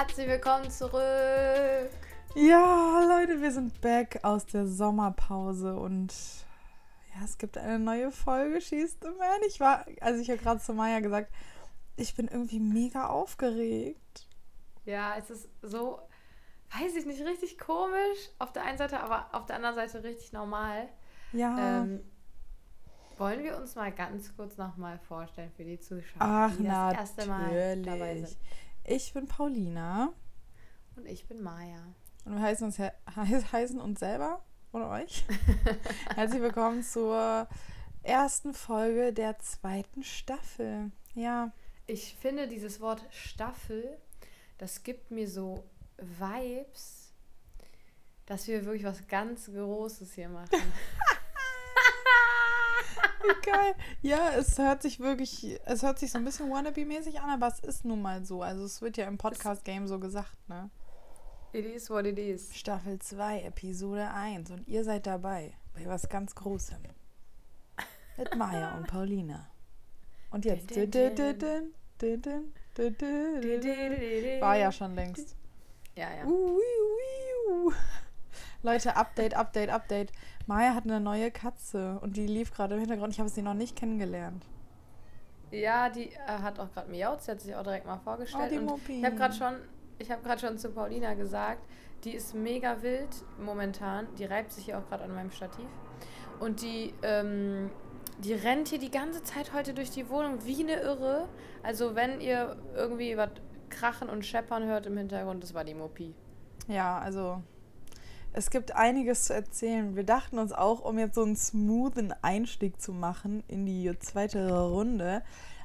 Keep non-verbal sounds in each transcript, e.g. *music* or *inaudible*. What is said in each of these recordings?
Herzlich willkommen zurück. Ja, Leute, wir sind back aus der Sommerpause und ja, es gibt eine neue Folge Schießt the Man. Ich war, also ich habe gerade zu Maya gesagt, ich bin irgendwie mega aufgeregt. Ja, es ist so, weiß ich nicht, richtig komisch auf der einen Seite, aber auf der anderen Seite richtig normal. Ja. Ähm, wollen wir uns mal ganz kurz nochmal vorstellen für die Zuschauer, Ach, die das erste Mal dabei sind? Ich bin Paulina Und ich bin Maya. und wir heißen uns, he heiß- heißen uns selber und euch. *laughs* Herzlich willkommen zur ersten Folge der zweiten Staffel. Ja, Ich finde dieses Wort Staffel, das gibt mir so Vibes, dass wir wirklich was ganz Großes hier machen. *laughs* Wie geil. Ja, es hört sich wirklich, es hört sich so ein bisschen wannabe-mäßig an, aber es ist nun mal so. Also es wird ja im Podcast-Game so gesagt, ne? it is what it is. Staffel 2, Episode 1 und ihr seid dabei bei was ganz Großem. Mit Maya und Paulina. Und jetzt. War ja schon längst. Ja, ja. Leute, Update, Update, Update. Maya hat eine neue Katze und die lief gerade im Hintergrund. Ich habe sie noch nicht kennengelernt. Ja, die äh, hat auch gerade miaut, sie hat sich auch direkt mal vorgestellt. Oh, ich habe gerade schon, ich habe gerade schon zu Paulina gesagt, die ist mega wild momentan. Die reibt sich hier auch gerade an meinem Stativ. Und die, ähm, die rennt hier die ganze Zeit heute durch die Wohnung wie eine Irre. Also wenn ihr irgendwie was krachen und scheppern hört im Hintergrund, das war die Muppi. Ja, also es gibt einiges zu erzählen. Wir dachten uns auch, um jetzt so einen smoothen Einstieg zu machen in die zweite Runde,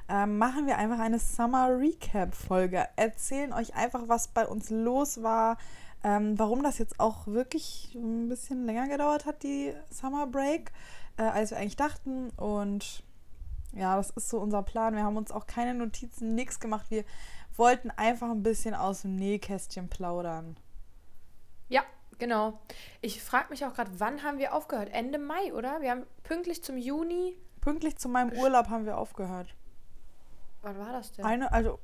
ähm, machen wir einfach eine Summer Recap Folge. Erzählen euch einfach, was bei uns los war, ähm, warum das jetzt auch wirklich ein bisschen länger gedauert hat, die Summer Break, äh, als wir eigentlich dachten. Und ja, das ist so unser Plan. Wir haben uns auch keine Notizen, nichts gemacht. Wir wollten einfach ein bisschen aus dem Nähkästchen plaudern. Ja, genau. Ich frage mich auch gerade, wann haben wir aufgehört? Ende Mai, oder? Wir haben pünktlich zum Juni. Pünktlich zu meinem Urlaub haben wir aufgehört. Wann war das denn? Eine, also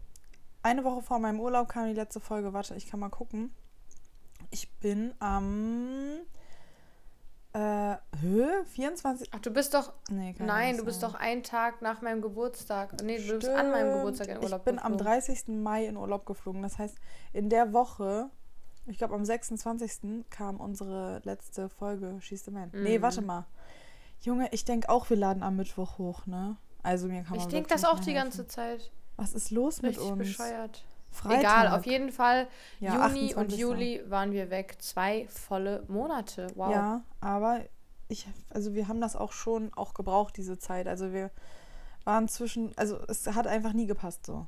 eine Woche vor meinem Urlaub kam die letzte Folge. Warte, ich kann mal gucken. Ich bin am äh, Höhe 24. Ach, du bist doch. Nee, Nein, du bist sein. doch einen Tag nach meinem Geburtstag. Nee, du bist an meinem Stimmt. Geburtstag in Urlaub Ich bin am geflogen. 30. Mai in Urlaub geflogen. Das heißt, in der Woche, ich glaube am 26. kam unsere letzte Folge Schieß the Man. Nee, Mhm. warte mal. Junge, ich denke auch, wir laden am Mittwoch hoch, ne? Also mir kann man Ich denke das auch die ganze. Zeit. Was ist los mit Richtig uns? bescheuert. Freitag. Egal, auf jeden Fall. Ja, Juni und 28.. Juli waren wir weg. Zwei volle Monate. Wow. Ja, aber ich, also wir haben das auch schon auch gebraucht, diese Zeit. Also wir waren zwischen, also es hat einfach nie gepasst so.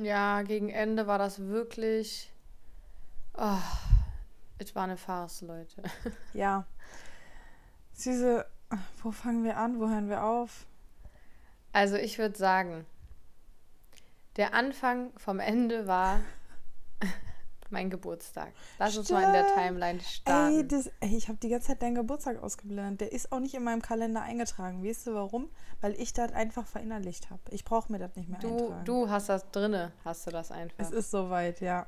Ja, gegen Ende war das wirklich. Oh, es war eine Farce, Leute. *laughs* Ja. Diese, wo fangen wir an, wo hören wir auf? Also ich würde sagen, der Anfang vom Ende war *laughs* mein Geburtstag. Lass uns mal in der Stimmt. Timeline Ey, starten. das, ey, ich habe die ganze Zeit deinen Geburtstag ausgeblendet. Der ist auch nicht in meinem Kalender eingetragen. Weißt du warum? Weil ich das einfach verinnerlicht habe. Ich brauche mir das nicht mehr Du, eintragen. du hast das drinne, hast du das einfach. Es ist soweit, ja.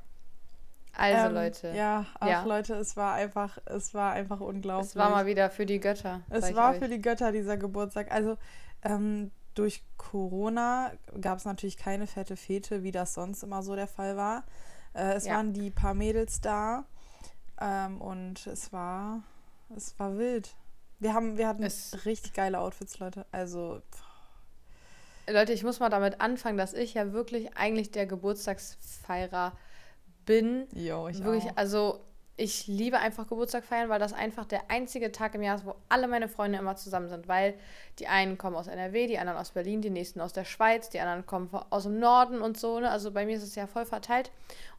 Also Ähm, Leute, Ja, ach Ja. Leute, es war einfach, es war einfach unglaublich. es war mal wieder für die Götter. Es war für die Götter dieser Geburtstag. Also ähm, durch Corona gab es natürlich keine fette Fete, wie das sonst immer so der Fall war. Äh, es Ja. waren die paar Mädels da ähm, und es war, es war wild. Wir haben, wir hatten Es- richtig geile Outfits, Leute. Also Leute, ich muss mal damit anfangen, dass ich ja wirklich eigentlich der Geburtstagsfeierer bin. Yo, ich wirklich, auch. also ich liebe einfach Geburtstag feiern, weil das einfach der einzige Tag im Jahr ist, wo alle meine Freunde immer zusammen sind. Weil die einen kommen aus NRW, die anderen aus Berlin, die nächsten aus der Schweiz, die anderen kommen aus dem Norden und so. Ne? Also bei mir ist es ja voll verteilt.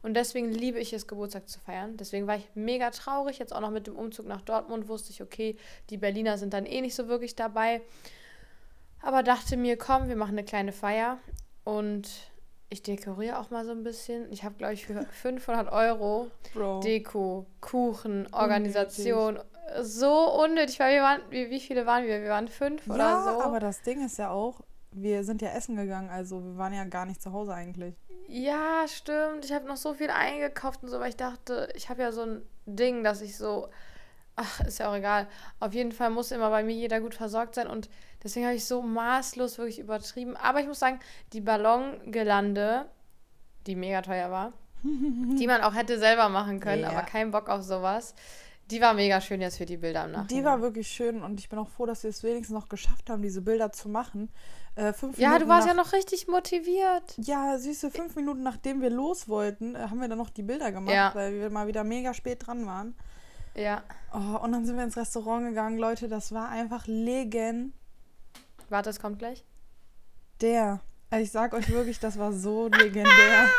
Und deswegen liebe ich es, Geburtstag zu feiern. Deswegen war ich mega traurig. Jetzt auch noch mit dem Umzug nach Dortmund wusste ich, okay, die Berliner sind dann eh nicht so wirklich dabei. Aber dachte mir, komm, wir machen eine kleine Feier. Und ich dekoriere auch mal so ein bisschen. Ich habe, glaube ich, für *laughs* 500 Euro Bro. Deko, Kuchen, Organisation. So unnötig, weil wir waren, wie, wie viele waren wir? Wir waren fünf oder ja, so. aber das Ding ist ja auch, wir sind ja essen gegangen, also wir waren ja gar nicht zu Hause eigentlich. Ja, stimmt. Ich habe noch so viel eingekauft und so, weil ich dachte, ich habe ja so ein Ding, dass ich so. Ach, ist ja auch egal. Auf jeden Fall muss immer bei mir jeder gut versorgt sein und deswegen habe ich so maßlos wirklich übertrieben. Aber ich muss sagen, die Ballongelande, die mega teuer war, *laughs* die man auch hätte selber machen können, Ja. aber kein Bock auf sowas. Die war mega schön jetzt für die Bilder am Nachhinein. Die war wirklich schön und ich bin auch froh, dass wir es wenigstens noch geschafft haben, diese Bilder zu machen. Äh, fünf Ja, Minuten du warst nach, ja noch richtig motiviert. Ja, süße, fünf Minuten nachdem wir los wollten, äh, haben wir dann noch die Bilder gemacht, Ja. weil wir mal wieder mega spät dran waren. Ja. Oh, und dann sind wir ins Restaurant gegangen, Leute, das war einfach legendär. Warte, es kommt gleich. Also ich sag euch wirklich, das war so legendär.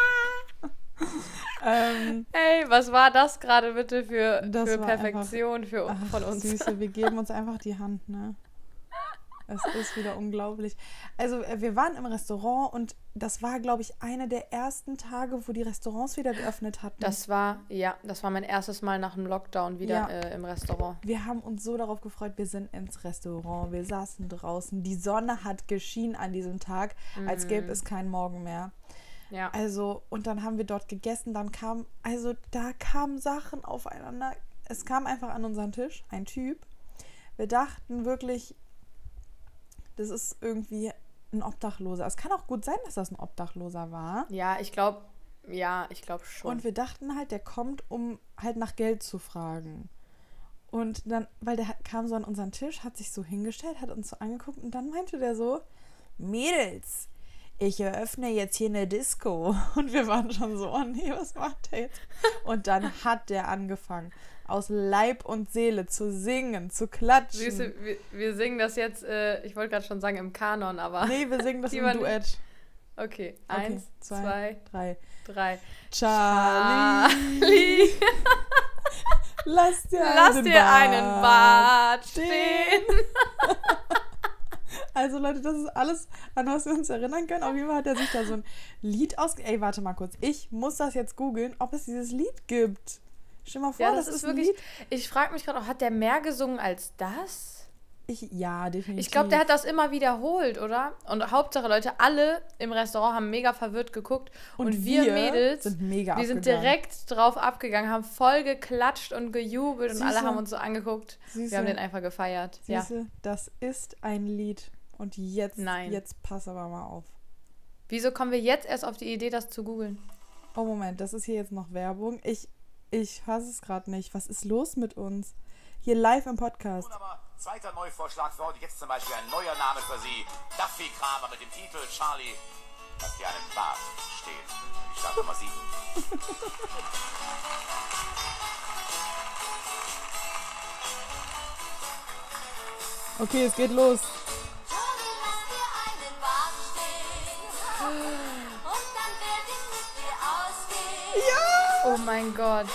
*laughs* ähm, Ey, was war das gerade bitte für, für Perfektion für, ach, von uns? Süße, wir geben uns einfach die Hand, ne? Es ist wieder unglaublich. Also äh, wir waren im Restaurant und das war, glaube ich, einer der ersten Tage, wo die Restaurants wieder geöffnet hatten. Das war, ja, das war mein erstes Mal nach dem Lockdown wieder Ja. äh, im Restaurant. Wir haben uns so darauf gefreut, wir sind ins Restaurant, wir saßen draußen. Die Sonne hat geschienen an diesem Tag, als gäbe es keinen Morgen mehr. Ja. Also, und dann haben wir dort gegessen, dann kam, also da kamen Sachen aufeinander. Es kam einfach an unseren Tisch ein Typ. Wir dachten wirklich, das ist irgendwie ein Obdachloser. Es kann auch gut sein, dass das ein Obdachloser war. Ja, ich glaube, ja, ich glaube schon. Und wir dachten halt, der kommt, um halt nach Geld zu fragen. Und dann, weil der kam so an unseren Tisch, hat sich so hingestellt, hat uns so angeguckt und dann meinte der so, Mädels, ich eröffne jetzt hier eine Disco. *laughs* Und wir waren schon so, oh nee, was macht der jetzt? *laughs* Und dann hat der angefangen, aus Leib und Seele zu singen, zu klatschen. Süße, wir, wir singen das jetzt, äh, ich wollte gerade schon sagen im Kanon, aber. Nee, wir singen das *laughs* im Duett. Okay, Okay, eins, zwei, zwei, drei. drei. Charlie, *laughs* lass dir, lass einen, dir Bart einen Bart stehen. stehen. *laughs* Also Leute, das ist alles, an was wir uns erinnern können. Auf jeden Fall hat er sich da so ein Lied aus... Ey, warte mal kurz. Ich muss das jetzt googeln, ob es dieses Lied gibt. Stell mal vor, Ja, das, das, ist wirklich. Ich frage mich gerade auch, hat der mehr gesungen als das? Ich, ja, definitiv. Ich glaube, der hat das immer wiederholt, oder? Und Hauptsache, Leute, alle im Restaurant haben mega verwirrt geguckt. Und, wir, Mädels, sind mega wir sind direkt drauf abgegangen, haben voll geklatscht und gejubelt und alle haben uns so angeguckt. Süße. Wir haben den einfach gefeiert. Ja. Siehste, das ist ein Lied. Und jetzt, Nein. jetzt pass aber mal auf. Wieso kommen wir jetzt erst auf die Idee, das zu googeln? Oh, Moment, das ist hier jetzt noch Werbung. Ich, ich fasse es gerade nicht. Was ist los mit uns? Hier live im Podcast. Aber zweiter Neuvorschlag für heute. Jetzt zum Beispiel ein neuer Name für Sie. Duffy Kramer mit dem Titel Charlie. Lass dir einen Bart stehen. Ich starte Nummer 7. Okay, es geht los. Johnny, lass Oh mein Gott.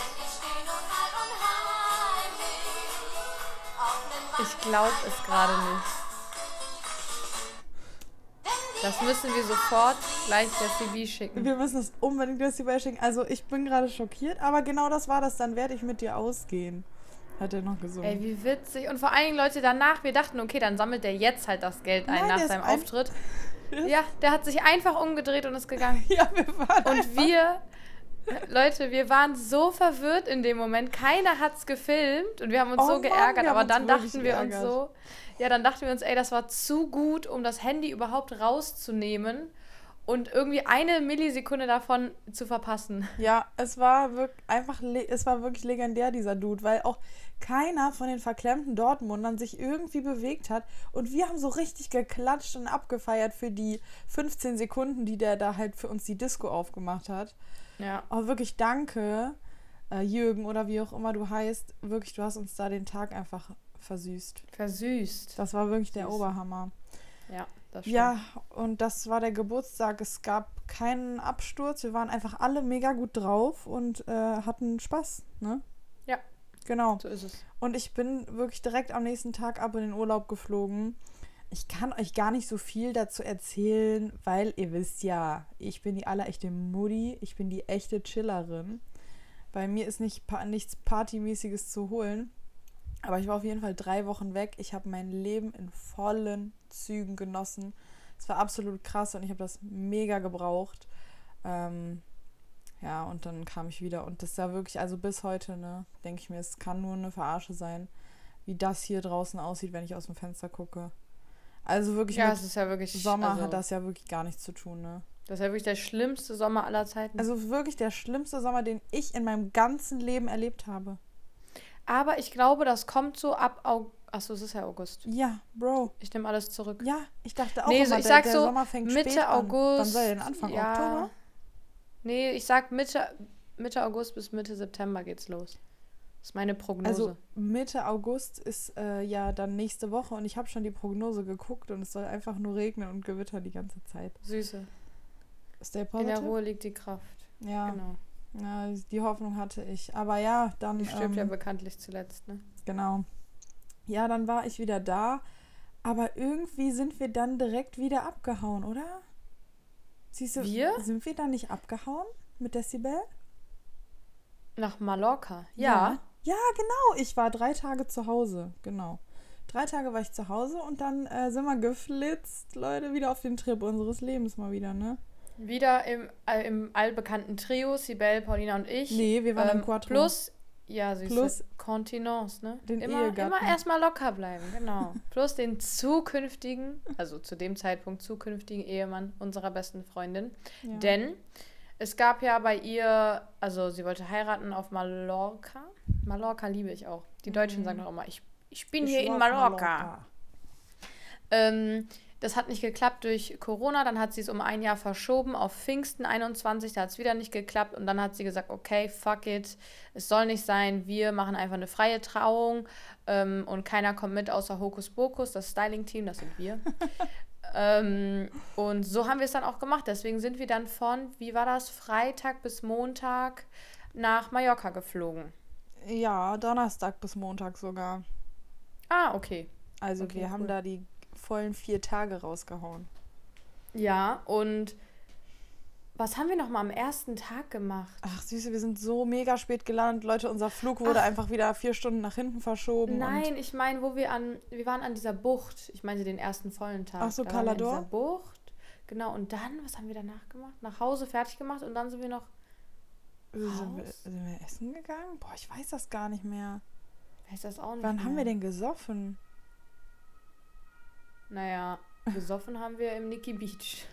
Ich glaube es gerade nicht. Das müssen wir sofort gleich der CB schicken. Wir müssen es unbedingt die Welt schicken. Also, ich bin gerade schockiert, aber genau das war das. Dann werde ich mit dir ausgehen. Hat er noch gesungen. Ey, wie witzig. Und vor allen Dingen, Leute, danach, wir dachten, okay, dann sammelt der jetzt halt das Geld ein Nein, der nach seinem ein- Auftritt. *laughs* Ja, der hat sich einfach umgedreht und ist gegangen. *laughs* ja, wir waren Und wir, Leute, wir waren so verwirrt in dem Moment. Keiner hat's gefilmt und wir haben uns Oh so Mann, geärgert. Aber uns dann dachten wir uns geärgert. so, ja, dann dachten wir uns, ey, das war zu gut, um das Handy überhaupt rauszunehmen und irgendwie eine Millisekunde davon zu verpassen. Ja, es war wirklich einfach, es war wirklich legendär, dieser Dude, weil auch keiner von den verklemmten Dortmundern sich irgendwie bewegt hat. Und wir haben so richtig geklatscht und abgefeiert für die 15 Sekunden, die der da halt für uns die Disco aufgemacht hat. Ja. Aber wirklich danke, äh, Jürgen oder wie auch immer du heißt. Wirklich, du hast uns da den Tag einfach versüßt. Versüßt. Das war wirklich der Süß. Oberhammer. Ja, das stimmt. Ja, und das war der Geburtstag. Es gab keinen Absturz. Wir waren einfach alle mega gut drauf und äh, hatten Spaß, ne? Ja. Genau. So ist es. Und ich bin wirklich direkt am nächsten Tag ab in den Urlaub geflogen. Ich kann euch gar nicht so viel dazu erzählen, weil ihr wisst ja, ich bin die allerechte Mutti, ich bin die echte Chillerin. Bei mir ist nicht nichts Partymäßiges zu holen. Aber ich war auf jeden Fall drei Wochen weg. Ich habe mein Leben in vollen Zügen genossen. Es war absolut krass und ich habe das mega gebraucht. Ähm, ja, und dann kam ich wieder. Und das ja wirklich, also bis heute, ne, denke ich mir, es kann nur eine Verarsche sein, wie das hier draußen aussieht, wenn ich aus dem Fenster gucke. Also wirklich Ja, mit ja wirklich. Sommer also, hat das ja wirklich gar nichts zu tun, ne? Das ist ja wirklich der schlimmste Sommer aller Zeiten. Also wirklich der schlimmste Sommer, den ich in meinem ganzen Leben erlebt habe. Aber ich glaube, das kommt so ab August. Achso, es ist ja August. Ja, Bro. Ich nehme alles zurück. Ja, ich dachte auch nee, immer, so, ich der, sag der so Sommer fängt Mitte spät an. August. Wann soll der denn Anfang ja. Oktober? Nee, ich sag Mitte, Mitte August bis Mitte September geht's los. Das ist meine Prognose. Also Mitte August ist äh, ja dann nächste Woche und ich habe schon die Prognose geguckt und es soll einfach nur regnen und gewittern die ganze Zeit. Süße. Stay In der positive? Ruhe liegt die Kraft. Ja, Genau. ja, die Hoffnung hatte ich. Aber ja, dann Die stirbt ja ähm, bekanntlich zuletzt, ne? genau. Ja, dann war ich wieder da, aber irgendwie sind wir dann direkt wieder abgehauen, oder? Siehst du, Wir? sind wir dann nicht abgehauen mit Decibel? Nach Mallorca. Ja. Ja, genau. Ich war drei Tage zu Hause. Genau. Drei Tage war ich zu Hause und dann äh, sind wir geflitzt, Leute, wieder auf den Trip unseres Lebens mal wieder, ne? Wieder im, äh, im allbekannten Trio, Sibel, Paulina und ich. Nee, wir waren im Ähm, Quattro. Plus, ja, süße. Plus Kontinence, ne? den immer, Ehegatten. immer erstmal locker bleiben, genau. *laughs* Plus den zukünftigen, also zu dem Zeitpunkt zukünftigen Ehemann unserer besten Freundin. Ja. Denn es gab ja bei ihr, also sie wollte heiraten auf Mallorca. Mallorca liebe ich auch. Die Deutschen sagen doch immer, ich, ich bin Mhm. Ich hier in auf Mallorca. Ähm, das hat nicht geklappt durch Corona. Dann hat sie es um ein Jahr verschoben auf Pfingsten 21. Da hat es wieder nicht geklappt. Und dann hat sie gesagt, okay, fuck it. Es soll nicht sein. Wir machen einfach eine freie Trauung. Ähm, und keiner kommt mit außer Hokus Pokus, das Styling-Team, das sind wir. *laughs* ähm, und so haben wir es dann auch gemacht. Deswegen sind wir dann von, wie war das, Freitag bis Montag nach Mallorca geflogen. Ja, Donnerstag bis Montag sogar. Ah, okay. Also Okay, wir haben cool. da die vollen vier Tage rausgehauen. Ja, und was haben wir noch mal am ersten Tag gemacht? Ach Süße, wir sind so mega spät gelandet. Leute, unser Flug wurde Ach. einfach wieder vier Stunden nach hinten verschoben. Nein, ich meine, wo wir an, wir waren an dieser Bucht. Ich meine den ersten vollen Tag. Ach so, Da wir an Calador? dieser Bucht. Genau, und dann, was haben wir danach gemacht? Nach Hause fertig gemacht und dann sind wir noch, sind, wir, sind wir essen gegangen? Boah, ich weiß das gar nicht mehr. weiß das auch nicht Wann mehr. haben wir denn gesoffen? Naja, gesoffen haben wir im Nikki Beach.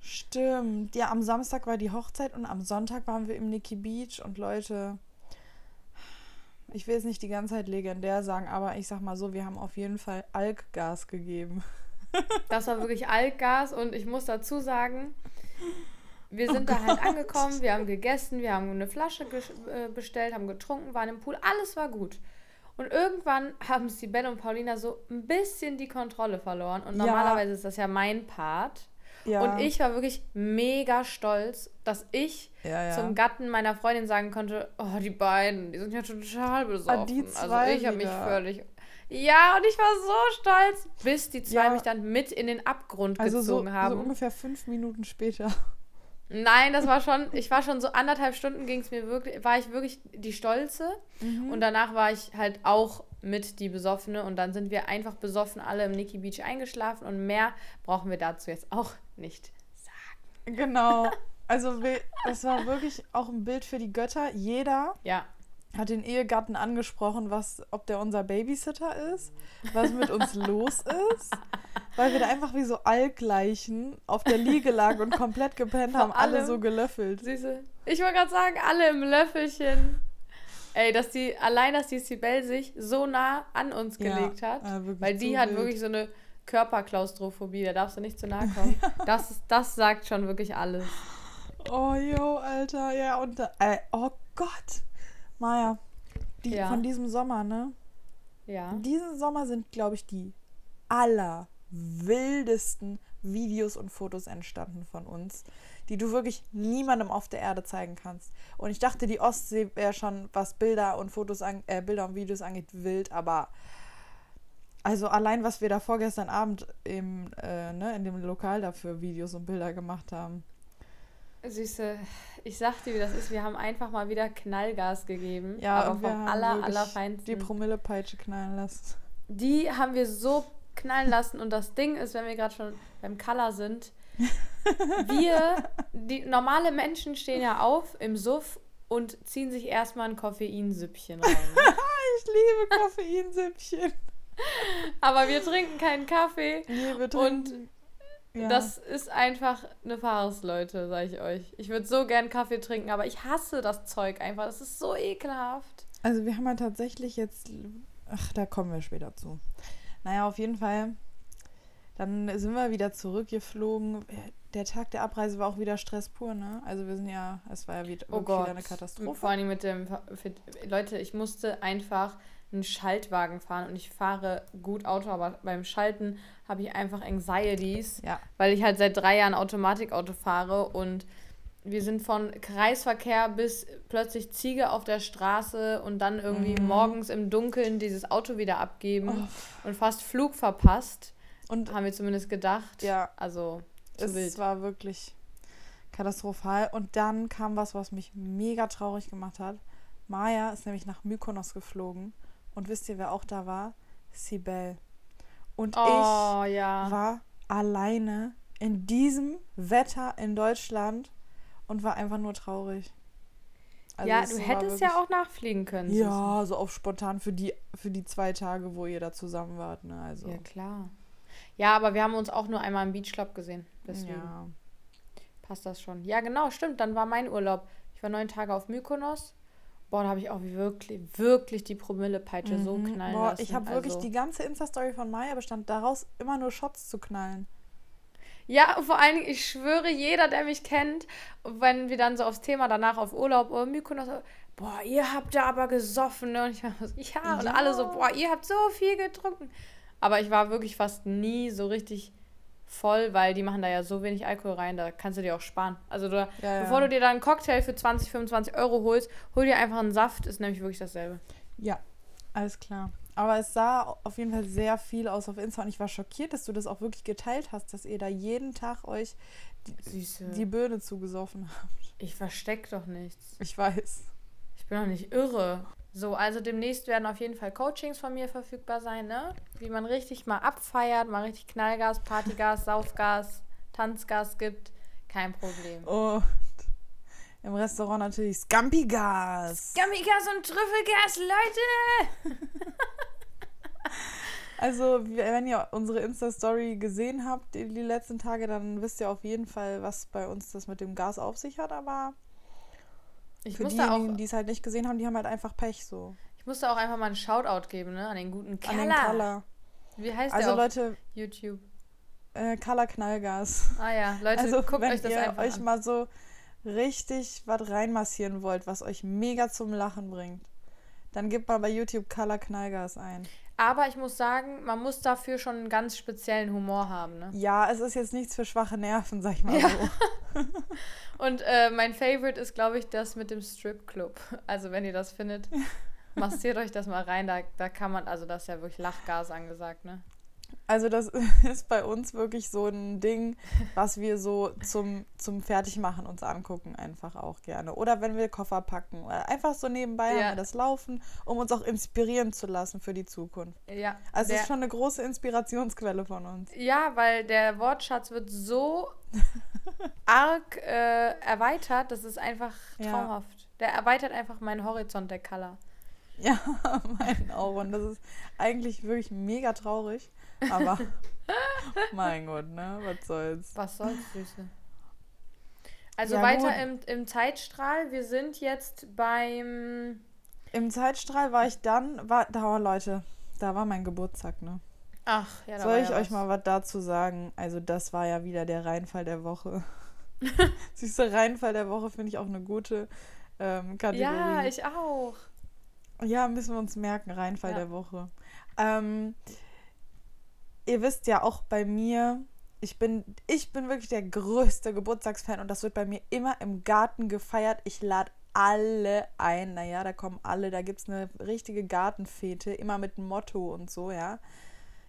Stimmt. Ja, am Samstag war die Hochzeit und am Sonntag waren wir im Nikki Beach und Leute, ich will es nicht die ganze Zeit legendär sagen, aber ich sag mal so, wir haben auf jeden Fall Alkgas gegeben. Das war wirklich Altgas und ich muss dazu sagen, wir sind da halt *laughs* angekommen, wir haben gegessen, wir haben eine Flasche äh, bestellt, haben getrunken, waren im Pool, alles war gut. Und irgendwann *laughs* haben Sibel und Paulina so ein bisschen die Kontrolle verloren. Und Ja. normalerweise ist das ja mein Part. Ja. Und ich war wirklich mega stolz, dass ich ja, ja. zum Gatten meiner Freundin sagen konnte, oh, die beiden, die sind ja total besoffen. Ah, also ich habe mich völlig... Ja, und ich war so stolz, bis die zwei Ja. mich dann mit in den Abgrund also so, gezogen so haben. ungefähr fünf Minuten später. Nein, das war schon, ich war schon so anderthalb Stunden ging es mir wirklich, war ich wirklich die Stolze. Mhm. Und danach war ich halt auch mit die Besoffene und dann sind wir einfach besoffen alle im Nikki Beach eingeschlafen und mehr brauchen wir dazu jetzt auch nicht sagen. Genau. Also es war wirklich auch ein Bild für die Götter. Jeder Ja, hat den Ehegatten angesprochen, was, ob der unser Babysitter ist, was mit uns *laughs* los ist, weil wir da einfach wie so Alkleichen auf der Liege lagen und komplett gepennt haben, alle so gelöffelt. süße. Ich wollte gerade sagen, alle im Löffelchen. Ey, dass die, allein, dass die Sibel sich so nah an uns Ja, gelegt hat, äh, weil die zu hat wild. wirklich so eine Körperklaustrophobie, da darfst du nicht zu nahe kommen. Das, ist- das sagt schon wirklich alles. Oh, yo, Alter, ja, und, äh, oh Gott, Maja, die Ja. von diesem Sommer, ne? Ja. Diesen Sommer sind, glaube ich, die allerwildesten Videos und Fotos entstanden von uns, die du wirklich niemandem auf der Erde zeigen kannst. Und ich dachte, die Ostsee wäre schon, was Bilder und Fotos an, äh, Bilder und Videos angeht, wild, aber also allein, was wir da vorgestern Abend im, äh, ne, in dem Lokal dafür Videos und Bilder gemacht haben. Süße, ich sag dir, wie das ist. Wir haben einfach mal wieder Knallgas gegeben. Ja, aber und wir vom haben aller, allerfeinsten. die Promillepeitsche knallen lassen. Die haben wir so knallen lassen. Und das Ding ist, wenn wir gerade schon beim Color sind, Wir, *laughs* die normale Menschen stehen ja auf im Suff und ziehen sich erstmal ein Koffeinsüppchen rein. *laughs* Ich liebe Koffeinsüppchen. Aber wir trinken keinen Kaffee. Nee, wir Und trinken- ja. das ist einfach eine Farce, Leute, sag ich euch. Ich würde so gern Kaffee trinken, aber ich hasse das Zeug einfach. Das ist so ekelhaft. Also wir haben ja tatsächlich jetzt, ach, da kommen wir später zu. Naja, auf jeden Fall, dann sind wir wieder zurückgeflogen. Der Tag der Abreise war auch wieder Stress pur, ne? Also wir sind ja, es war ja wieder, Oh Gott. wieder eine Katastrophe. Vor allem mit dem. Leute, ich musste einfach einen Schaltwagen fahren und ich fahre gut Auto, aber beim Schalten habe ich einfach Anxieties, Ja. weil ich halt seit drei Jahren Automatikauto fahre und wir sind von Kreisverkehr bis plötzlich Ziege auf der Straße und dann irgendwie Mhm. morgens im Dunkeln dieses Auto wieder abgeben Oh. und fast Flug verpasst, Und haben wir zumindest gedacht. ja, Also es wild. war wirklich katastrophal. Und dann kam was, was mich mega traurig gemacht hat. Maya ist nämlich nach Mykonos geflogen. Und wisst ihr, wer auch da war? Sibel. Und ich Oh ja. war alleine in diesem Wetter in Deutschland und war einfach nur traurig. Also ja, du hättest ja auch nachfliegen können. Ja, so auf spontan für die, für die zwei Tage, wo ihr da zusammen wart. Ne? Also, Ja, klar. Ja, aber wir haben uns auch nur einmal im Beach Club gesehen. Deswegen ja. passt das schon. Ja, genau, stimmt. Dann war mein Urlaub. Ich war neun Tage auf Mykonos. Boah, da habe ich auch wirklich, wirklich die Promillepeitsche so Mhm. knallen Boah, lassen. ich habe wirklich also. die ganze Insta-Story von Maya bestand daraus, immer nur Shots zu knallen. Ja, vor allen Dingen, ich schwöre, jeder, der mich kennt, wenn wir dann so aufs Thema danach auf Urlaub, oh, Mykonos, boah, ihr habt da aber gesoffen, ne? Und ich war so, *laughs* ja, und Ja. alle so, boah, ihr habt so viel getrunken. Aber ich war wirklich fast nie so richtig voll, weil die machen da ja so wenig Alkohol rein, da kannst du dir auch sparen. Also du, Ja, bevor ja. du dir da einen Cocktail für 20, 25 Euro holst, hol dir einfach einen Saft, ist nämlich wirklich dasselbe. Ja, alles klar. Aber es sah auf jeden Fall sehr viel aus auf Insta und ich war schockiert, dass du das auch wirklich geteilt hast, dass ihr da jeden Tag euch Süße. die Birne zugesoffen habt. ich versteck doch nichts. Ich weiß. Ich bin doch nicht irre. So, also demnächst werden auf jeden Fall Coachings von mir verfügbar sein, ne? Wie man richtig mal abfeiert, mal richtig Knallgas, Partygas, *laughs* Saufgas, Tanzgas gibt. Kein Problem. Und im Restaurant natürlich Scampi-Gas. Gummigas und Trüffelgas, Leute! *laughs* Also, wenn ihr unsere Insta-Story gesehen habt die letzten Tage, dann wisst ihr auf jeden Fall, was bei uns das mit dem Gas auf sich hat. Aber Ich für diejenigen, die es halt nicht gesehen haben, die haben halt einfach Pech so. ich musste auch einfach mal einen Shoutout geben, ne? An den guten An Color. den Color. Wie heißt Also der auf Leute, YouTube? äh, Color Knallgas. Ah ja, Leute, Also guckt wenn euch das ihr einfach euch an. mal so richtig was reinmassieren wollt, was euch mega zum Lachen bringt, dann gebt mal bei YouTube Color Knallgas ein. Aber ich muss sagen, man muss dafür schon einen ganz speziellen Humor haben, ne? Ja, es ist jetzt nichts für schwache Nerven, sag ich mal Ja. so. *laughs* Und äh, mein Favorite ist, glaube ich, das mit dem Stripclub. Also wenn ihr das findet, *laughs* massiert euch das mal rein. Da, da kann man, also das ist ja wirklich Lachgas angesagt, ne? Also das *laughs* ist bei uns wirklich so ein Ding, was wir so zum, zum Fertigmachen uns angucken, einfach auch gerne. Oder wenn wir Koffer packen. Oder einfach so nebenbei Ja. haben wir das laufen, um uns auch inspirieren zu lassen für die Zukunft. Ja. Also der, es ist schon eine große Inspirationsquelle von uns. ja, weil der Wortschatz wird so *laughs* arg äh, erweitert, das ist einfach Ja. traumhaft. Der erweitert einfach meinen Horizont, der Color. Ja, *laughs* meinen auch. Und das ist eigentlich wirklich mega traurig. Aber *laughs* mein Gott, ne? Was soll's. Was soll's, Süße. Also Ja, weiter im, im Zeitstrahl. Wir sind jetzt beim. Im Zeitstrahl war ich dann, war, da, oh, Leute, da war mein Geburtstag, ne? Ach, ja, da Soll war ich ja euch was. mal was dazu sagen? Also, das war ja wieder der Reinfall der Woche. *laughs* Süße Reinfall der Woche finde ich auch eine gute ähm, Kategorie. Ja, ich auch. Ja, müssen wir uns merken, Reinfall Ja. der Woche. Ähm, ihr wisst ja auch bei mir, ich bin, ich bin wirklich der größte Geburtstagsfan und das wird bei mir immer im Garten gefeiert. Ich lade alle ein. Naja, da kommen alle, da gibt es eine richtige Gartenfete, immer mit Motto und so, ja.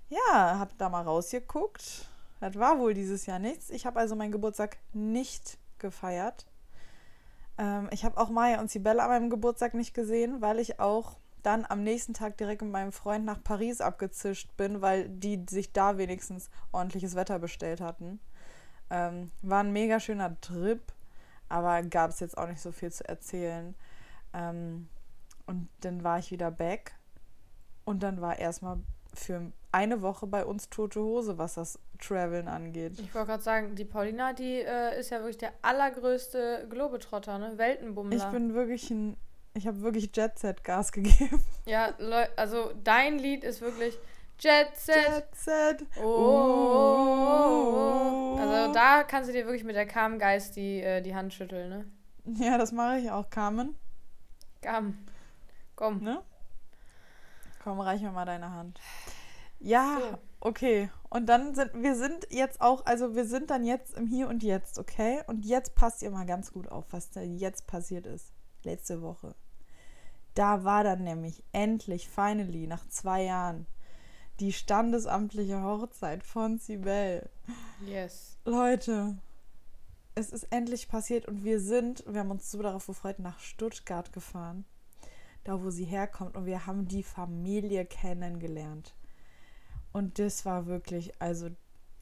Ja, hab da mal rausgeguckt. Das war wohl dieses Jahr nichts. Ich habe also meinen Geburtstag nicht gefeiert. Ähm, ich habe auch Maya und Sibella an meinem Geburtstag nicht gesehen, weil ich auch dann am nächsten Tag direkt mit meinem Freund nach Paris abgezischt bin, weil die sich da wenigstens ordentliches Wetter bestellt hatten. Ähm, war ein mega schöner Trip, aber gab es jetzt auch nicht so viel zu erzählen. Ähm, und dann war ich wieder back und dann war erstmal für eine Woche bei uns tote Hose, was das Traveln angeht. Ich wollte gerade sagen, die Paulina, die äh, ist ja wirklich der allergrößte Globetrotter, ne? Weltenbummler. Ich bin wirklich ein, ich habe wirklich Jet Set Gas *laughs* gegeben. Ja, also dein Lied ist wirklich Jet Set. Jet Set. Oh, oh, oh, oh. Also da kannst du dir wirklich mit der Carmen Geist die, äh, die Hand schütteln, ne? Ja, das mache ich auch, Carmen. Carmen, komm. Ne? Komm, reich mir mal deine Hand. Ja, So. okay. Und dann sind wir sind jetzt auch, also wir sind dann jetzt im Hier und Jetzt, okay? Und jetzt passt ihr mal ganz gut auf, was da jetzt passiert ist. Letzte Woche. Da war dann nämlich endlich, finally, nach zwei Jahren, die standesamtliche Hochzeit von Sibel. Yes. Leute, es ist endlich passiert und wir sind, wir haben uns so darauf gefreut, nach Stuttgart gefahren. Da, wo sie herkommt. Und wir haben die Familie kennengelernt. Und das war wirklich, also,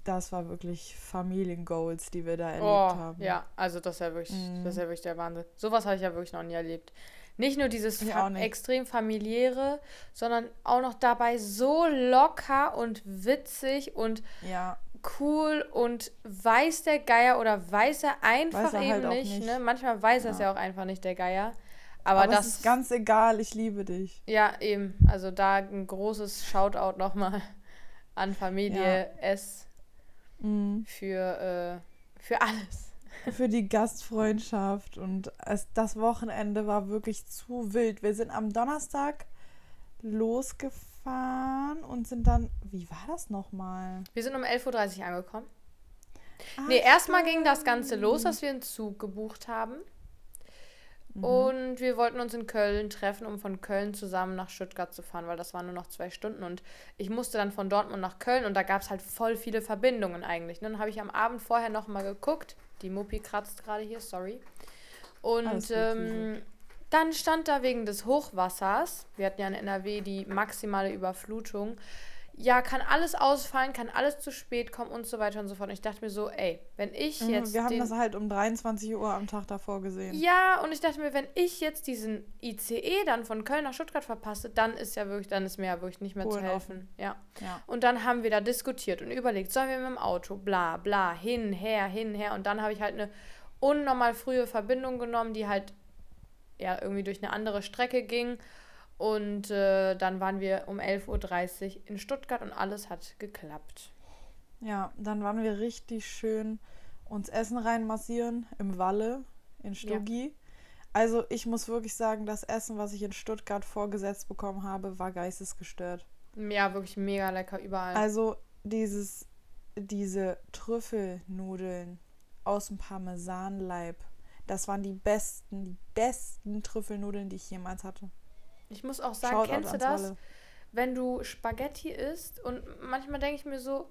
das war wirklich Familiengoals, die wir da erlebt Oh, haben. ja, also das ist ja wirklich, Mhm. das ist ja wirklich der Wahnsinn. Sowas habe ich ja wirklich noch nie erlebt. Nicht nur dieses fa extrem familiäre, sondern auch noch dabei so locker und witzig und Ja, cool und weiß der Geier oder weiß er einfach Weiß er eben halt nicht, nicht. Ne? Manchmal weiß er es Ja. ja auch einfach nicht, der Geier. Aber, aber, das ist ganz egal, ich liebe dich. Ja, eben. Also da ein großes Shoutout nochmal an Familie S Mhm. für, äh, für alles. Für die Gastfreundschaft und es, das Wochenende war wirklich zu wild. Wir sind am Donnerstag losgefahren und sind dann, wie war das nochmal? Wir sind um 11.30 Uhr angekommen. Ah, Nee, erstmal ging das Ganze los, dass wir einen Zug gebucht haben. Mhm. Und wir wollten uns in Köln treffen, um von Köln zusammen nach Stuttgart zu fahren, weil das waren nur noch zwei Stunden. Und ich musste dann von Dortmund nach Köln und da gab es halt voll viele Verbindungen eigentlich. ne? Dann habe ich am Abend vorher nochmal geguckt. Die Muppi kratzt gerade hier, sorry. Und ähm, dann stand da wegen des Hochwassers, wir hatten ja in NRW die maximale Überflutung, ja, kann alles ausfallen, kann alles zu spät kommen und so weiter und so fort. Und ich dachte mir so, ey, wenn ich Mhm, jetzt. wir haben das halt um 23 Uhr am Tag davor gesehen. ja, und ich dachte mir, wenn ich jetzt diesen ICE dann von Köln nach Stuttgart verpasse, dann ist ja wirklich, dann ist mir ja wirklich nicht mehr zu Polen helfen. Ja. Ja. Und dann haben wir da diskutiert und überlegt, sollen wir mit dem Auto, bla, bla, hin, her, hin, her. Und dann habe ich halt eine unnormal frühe Verbindung genommen, die halt ja irgendwie durch eine andere Strecke ging. Und äh, dann waren wir um 11.30 Uhr in Stuttgart und alles hat geklappt. Ja, dann waren wir richtig schön uns Essen reinmassieren im Walle in Stuggi. Also ich muss wirklich sagen, das Essen, was ich in Stuttgart vorgesetzt bekommen habe, war geistesgestört. Ja, wirklich mega lecker überall. Also dieses, diese Trüffelnudeln aus dem Parmesanleib, das waren die besten, die besten Trüffelnudeln, die ich jemals hatte. Ich muss auch sagen, Shoutout kennst du das? Walle. wenn du Spaghetti isst und manchmal denke ich mir so,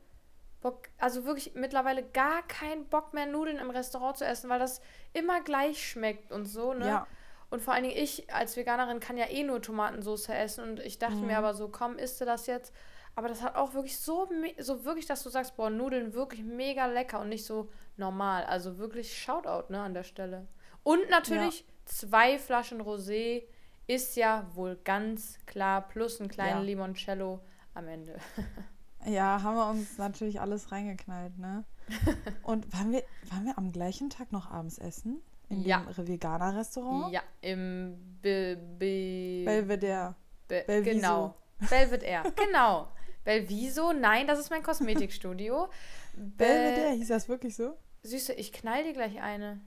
Bock, also wirklich mittlerweile gar keinen Bock mehr Nudeln im Restaurant zu essen, weil das immer gleich schmeckt und so, ne? Ja, Und vor allen Dingen ich als Veganerin kann ja eh nur Tomatensauce essen und ich dachte Mhm. mir aber so, komm, isst du das jetzt? Aber das hat auch wirklich so, so wirklich, dass du sagst, boah, Nudeln wirklich mega lecker und nicht so normal. Also wirklich Shoutout, ne, an der Stelle. Und natürlich zwei Flaschen Rosé ist ja wohl ganz klar, plus ein kleinen Ja. Limoncello am Ende. *laughs* ja, haben wir uns natürlich alles reingeknallt, ne? *laughs* Und waren wir, waren wir am gleichen Tag noch abends essen? In Ja. dem Veganer-Restaurant? Ja, im Be Be Belvedere. Be Belviso. Genau. Belvedere, *laughs* genau. Belviso, nein, das ist mein Kosmetikstudio. Be Belvedere, hieß das wirklich so? Süße, ich knall dir gleich eine.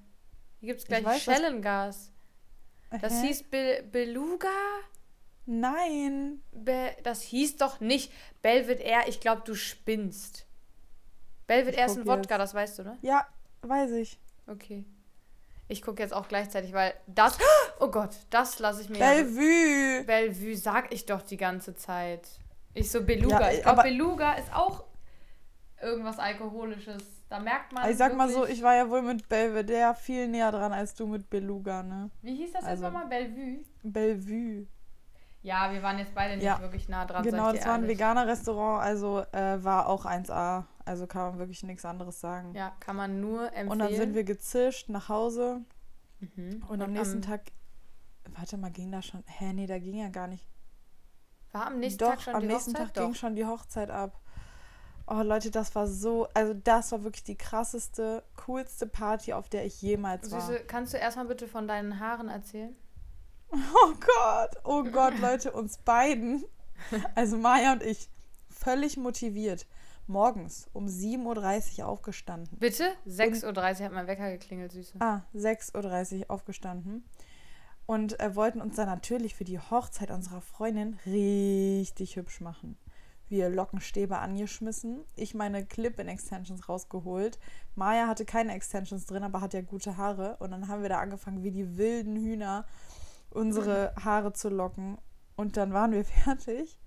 Hier gibt es Ich gleich weiß, Schellengas. Das Hä? hieß Be Beluga? Nein. Be das hieß doch nicht Belvedere, ich glaube, du spinnst. Belvedere ist ein Wodka, das weißt du, ne? Ja, weiß ich. Okay. Ich gucke jetzt auch gleichzeitig, weil das. *gasps* Oh Gott, das lasse ich mir. ja so- Bellevue. Bellevue sag ich doch die ganze Zeit. Ich so Beluga. Ja, ich glaube, aber- Beluga ist auch irgendwas Alkoholisches. Da merkt man. Ich sag mal so, ich war ja wohl mit Belvedere viel näher dran als du mit Beluga, ne? Wie hieß das also- jetzt nochmal? Bellevue? Bellevue. Ja, wir waren jetzt beide nicht Ja. wirklich nah dran. genau, das war ein veganer Restaurant, also äh, war auch 1A. Also kann man wirklich nichts anderes sagen. Ja, kann man nur empfehlen. Und dann sind wir gezischt nach Hause. Mhm. Und, am nächsten Tag. Warte mal, ging da schon. Hä, nee, da ging ja gar nicht. War am nächsten Doch, Tag schon am die nächsten Hochzeit? Tag ging Doch. schon die Hochzeit ab. Oh Leute, das war so, also das war wirklich die krasseste, coolste Party, auf der ich jemals war. Süße, kannst du erstmal bitte von deinen Haaren erzählen? *laughs* Oh Gott, oh Gott, Leute, uns beiden, also Maya und ich, völlig motiviert, morgens um 7.30 Uhr aufgestanden. Bitte? 6.30 Uhr hat mein Wecker geklingelt, Süße. Ah, 6.30 Uhr aufgestanden. Und äh, wollten uns dann natürlich für die Hochzeit unserer Freundin richtig hübsch machen. Wir Lockenstäbe angeschmissen. Ich meine Clip-in-Extensions rausgeholt. Maya hatte keine Extensions drin, aber hat ja gute Haare. Und dann haben wir da angefangen, wie die wilden Hühner unsere *laughs* Haare zu locken. Und dann waren wir *laughs* fertig.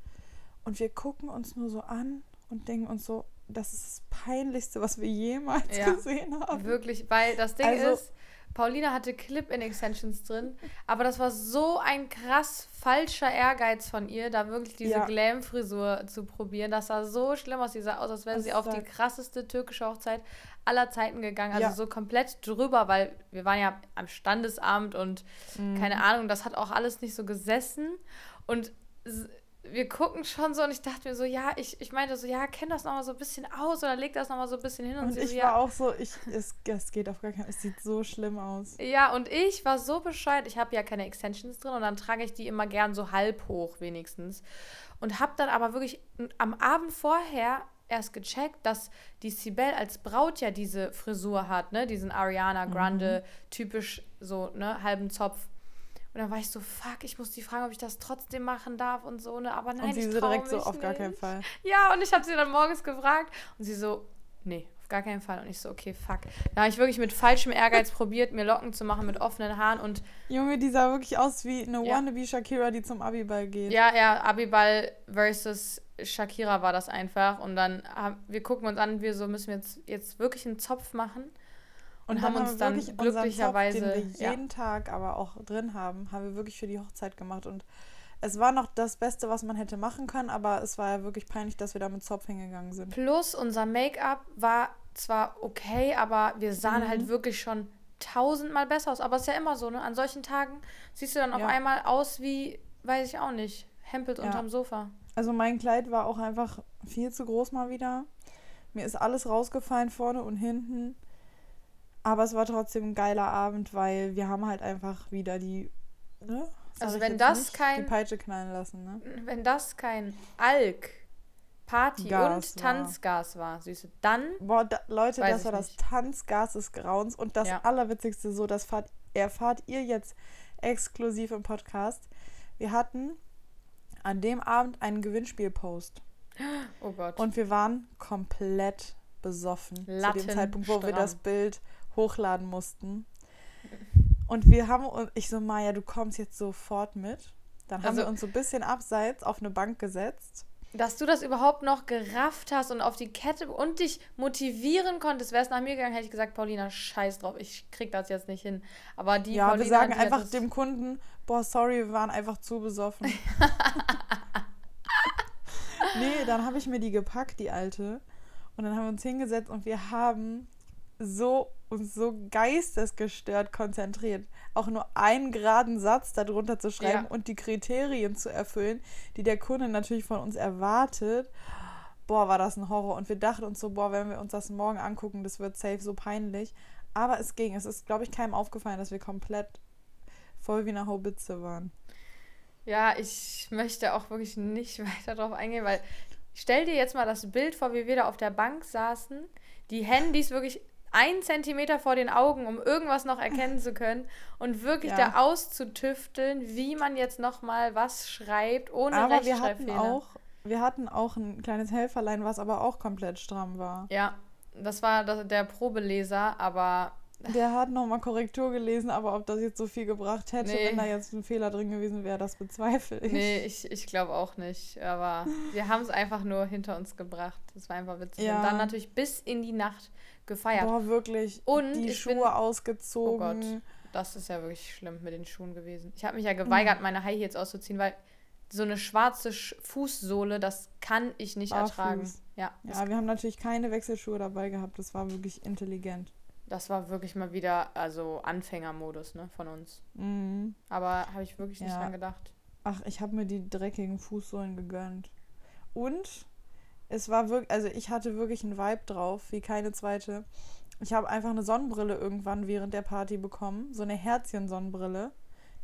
Und wir gucken uns nur so an und denken uns so, das ist das Peinlichste, was wir jemals Ja. gesehen haben. Wirklich, weil das Ding Also- ist, Paulina hatte Clip-in-Extensions drin, aber das war so ein krass falscher Ehrgeiz von ihr, da wirklich diese Ja. Glam-Frisur zu probieren. Das sah so schlimm aus. Sie sah aus, als wäre sie auf die krasseste türkische Hochzeit aller Zeiten gegangen. Also Ja. so komplett drüber, weil wir waren ja am Standesamt und Mhm. keine Ahnung, das hat auch alles nicht so gesessen. Und wir gucken schon so und ich dachte mir so, ja, ich, ich meinte so, ja, kenn das nochmal so ein bisschen aus oder leg das nochmal so ein bisschen hin. Und, Und sie ich so, war ja, auch so, ich, es, es geht auf gar keinen Es sieht so schlimm aus. Ja, und ich war so bescheuert. Ich habe ja keine Extensions drin und dann trage ich die immer gern so halb hoch wenigstens. Und habe dann aber wirklich am Abend vorher erst gecheckt, dass die Sibel als Braut ja diese Frisur hat, ne? Diesen Ariana Grande, typisch so, ne? Halben Zopf. Und dann war ich so, fuck, ich muss die fragen, ob ich das trotzdem machen darf und so, ne? Aber nein, und sie ich so direkt so, auf gar keinen nicht. Fall. Ja, und ich habe sie dann morgens gefragt und sie so, nee, auf gar keinen Fall. Und ich so, okay, fuck. Da habe ich wirklich mit falschem Ehrgeiz *laughs* probiert, mir Locken zu machen mit offenen Haaren und Junge, die sah wirklich aus wie eine Ja. wannabe Shakira, die zum Abiball geht. ja, ja, Abiball versus Shakira war das einfach. Und dann haben, wir gucken uns an, wir so müssen wir jetzt, jetzt wirklich einen Zopf machen. Und, haben uns dann glücklicherweise. Zopf, den wir ja. jeden Tag aber auch drin haben, haben wir wirklich für die Hochzeit gemacht. Und es war noch das Beste, was man hätte machen können, aber es war ja wirklich peinlich, dass wir da mit Zopf hingegangen sind. Plus unser Make-up war zwar okay, aber wir sahen Mhm. halt wirklich schon tausendmal besser aus. Aber es ist ja immer so, ne? An solchen Tagen siehst du dann auf Ja. einmal aus wie, weiß ich auch nicht, Hempels Ja. unterm Sofa. Also mein Kleid war auch einfach viel zu groß mal wieder. Mir ist alles rausgefallen vorne und hinten. Aber es war trotzdem ein geiler Abend, weil wir haben halt einfach wieder die. Ne? Also wenn das kein- Die Peitsche knallen lassen, ne? Wenn das kein Alk, Party Gas und war. Tanzgas war, süße, dann Boah, da, Leute, das war das nicht. Tanzgas des Grauens. Und das Ja. Allerwitzigste, so, das fahrt, erfahrt ihr jetzt exklusiv im Podcast. Wir hatten an dem Abend einen Gewinnspielpost. Oh Gott. Und wir waren komplett besoffen zu dem. Zeitpunkt, wo wir das Bild hochladen mussten. *laughs* Und wir haben, und ich so, Maja, du kommst jetzt sofort mit. Dann haben Also- wir uns so ein bisschen abseits auf eine Bank gesetzt. Dass du das überhaupt noch gerafft hast und auf die Kette und dich motivieren konntest, wäre es nach mir gegangen, hätte ich gesagt, Paulina, scheiß drauf, ich krieg das jetzt nicht hin. Aber die ja, Paulina, wir sagen einfach dem Kunden, boah, sorry, wir waren einfach zu besoffen. *laughs* nee, dann habe ich mir die gepackt, die alte. Und dann haben wir uns hingesetzt und wir haben so uns so geistesgestört konzentriert, auch nur einen geraden Satz darunter zu schreiben Ja. und die Kriterien zu erfüllen, die der Kunde natürlich von uns erwartet. Boah, war das ein Horror. Und wir dachten uns so, boah, wenn wir uns das morgen angucken, das wird safe so peinlich. Aber es ging. Es ist, glaube ich, keinem aufgefallen, dass wir komplett voll wie eine Haubitze waren. Ja, ich möchte auch wirklich nicht *laughs* weiter drauf eingehen, weil stell dir jetzt mal das Bild vor, wie wir da auf der Bank saßen, die Handys wirklich ein Zentimeter vor den Augen, um irgendwas noch erkennen zu können und wirklich Ja. da auszutüfteln, wie man jetzt noch mal was schreibt, ohne aber wir hatten auch, wir hatten auch ein kleines Helferlein, was aber auch komplett stramm war. Ja, das war der Probeleser, aber Der hat nochmal Korrektur gelesen, aber ob das jetzt so viel gebracht hätte, Nee. wenn da jetzt ein Fehler drin gewesen wäre, das bezweifle ich. nee, ich, ich glaube auch nicht. Aber wir haben es einfach nur hinter uns gebracht. Das war einfach witzig. Ja. Und dann natürlich bis in die Nacht gefeiert. Boah, wirklich. Und die Schuhe bin- Oh ausgezogen. Gott. Das ist ja wirklich schlimm mit den Schuhen gewesen. Ich habe mich ja geweigert, meine High Heels auszuziehen, weil so eine schwarze Sch Fußsohle, das kann ich nicht Barfuß. ertragen. Ja, Ja, wir haben natürlich keine Wechselschuhe dabei gehabt. Das war wirklich intelligent. das war wirklich mal wieder also Anfängermodus ne, von uns. Mhm. Aber habe ich wirklich nicht Ja. dran gedacht. Ach, ich habe mir die dreckigen Fußsohlen gegönnt. Und es war wirklich, also ich hatte wirklich einen Vibe drauf, wie keine zweite. Ich habe einfach eine Sonnenbrille irgendwann während der Party bekommen. So eine Herzchen-Sonnenbrille,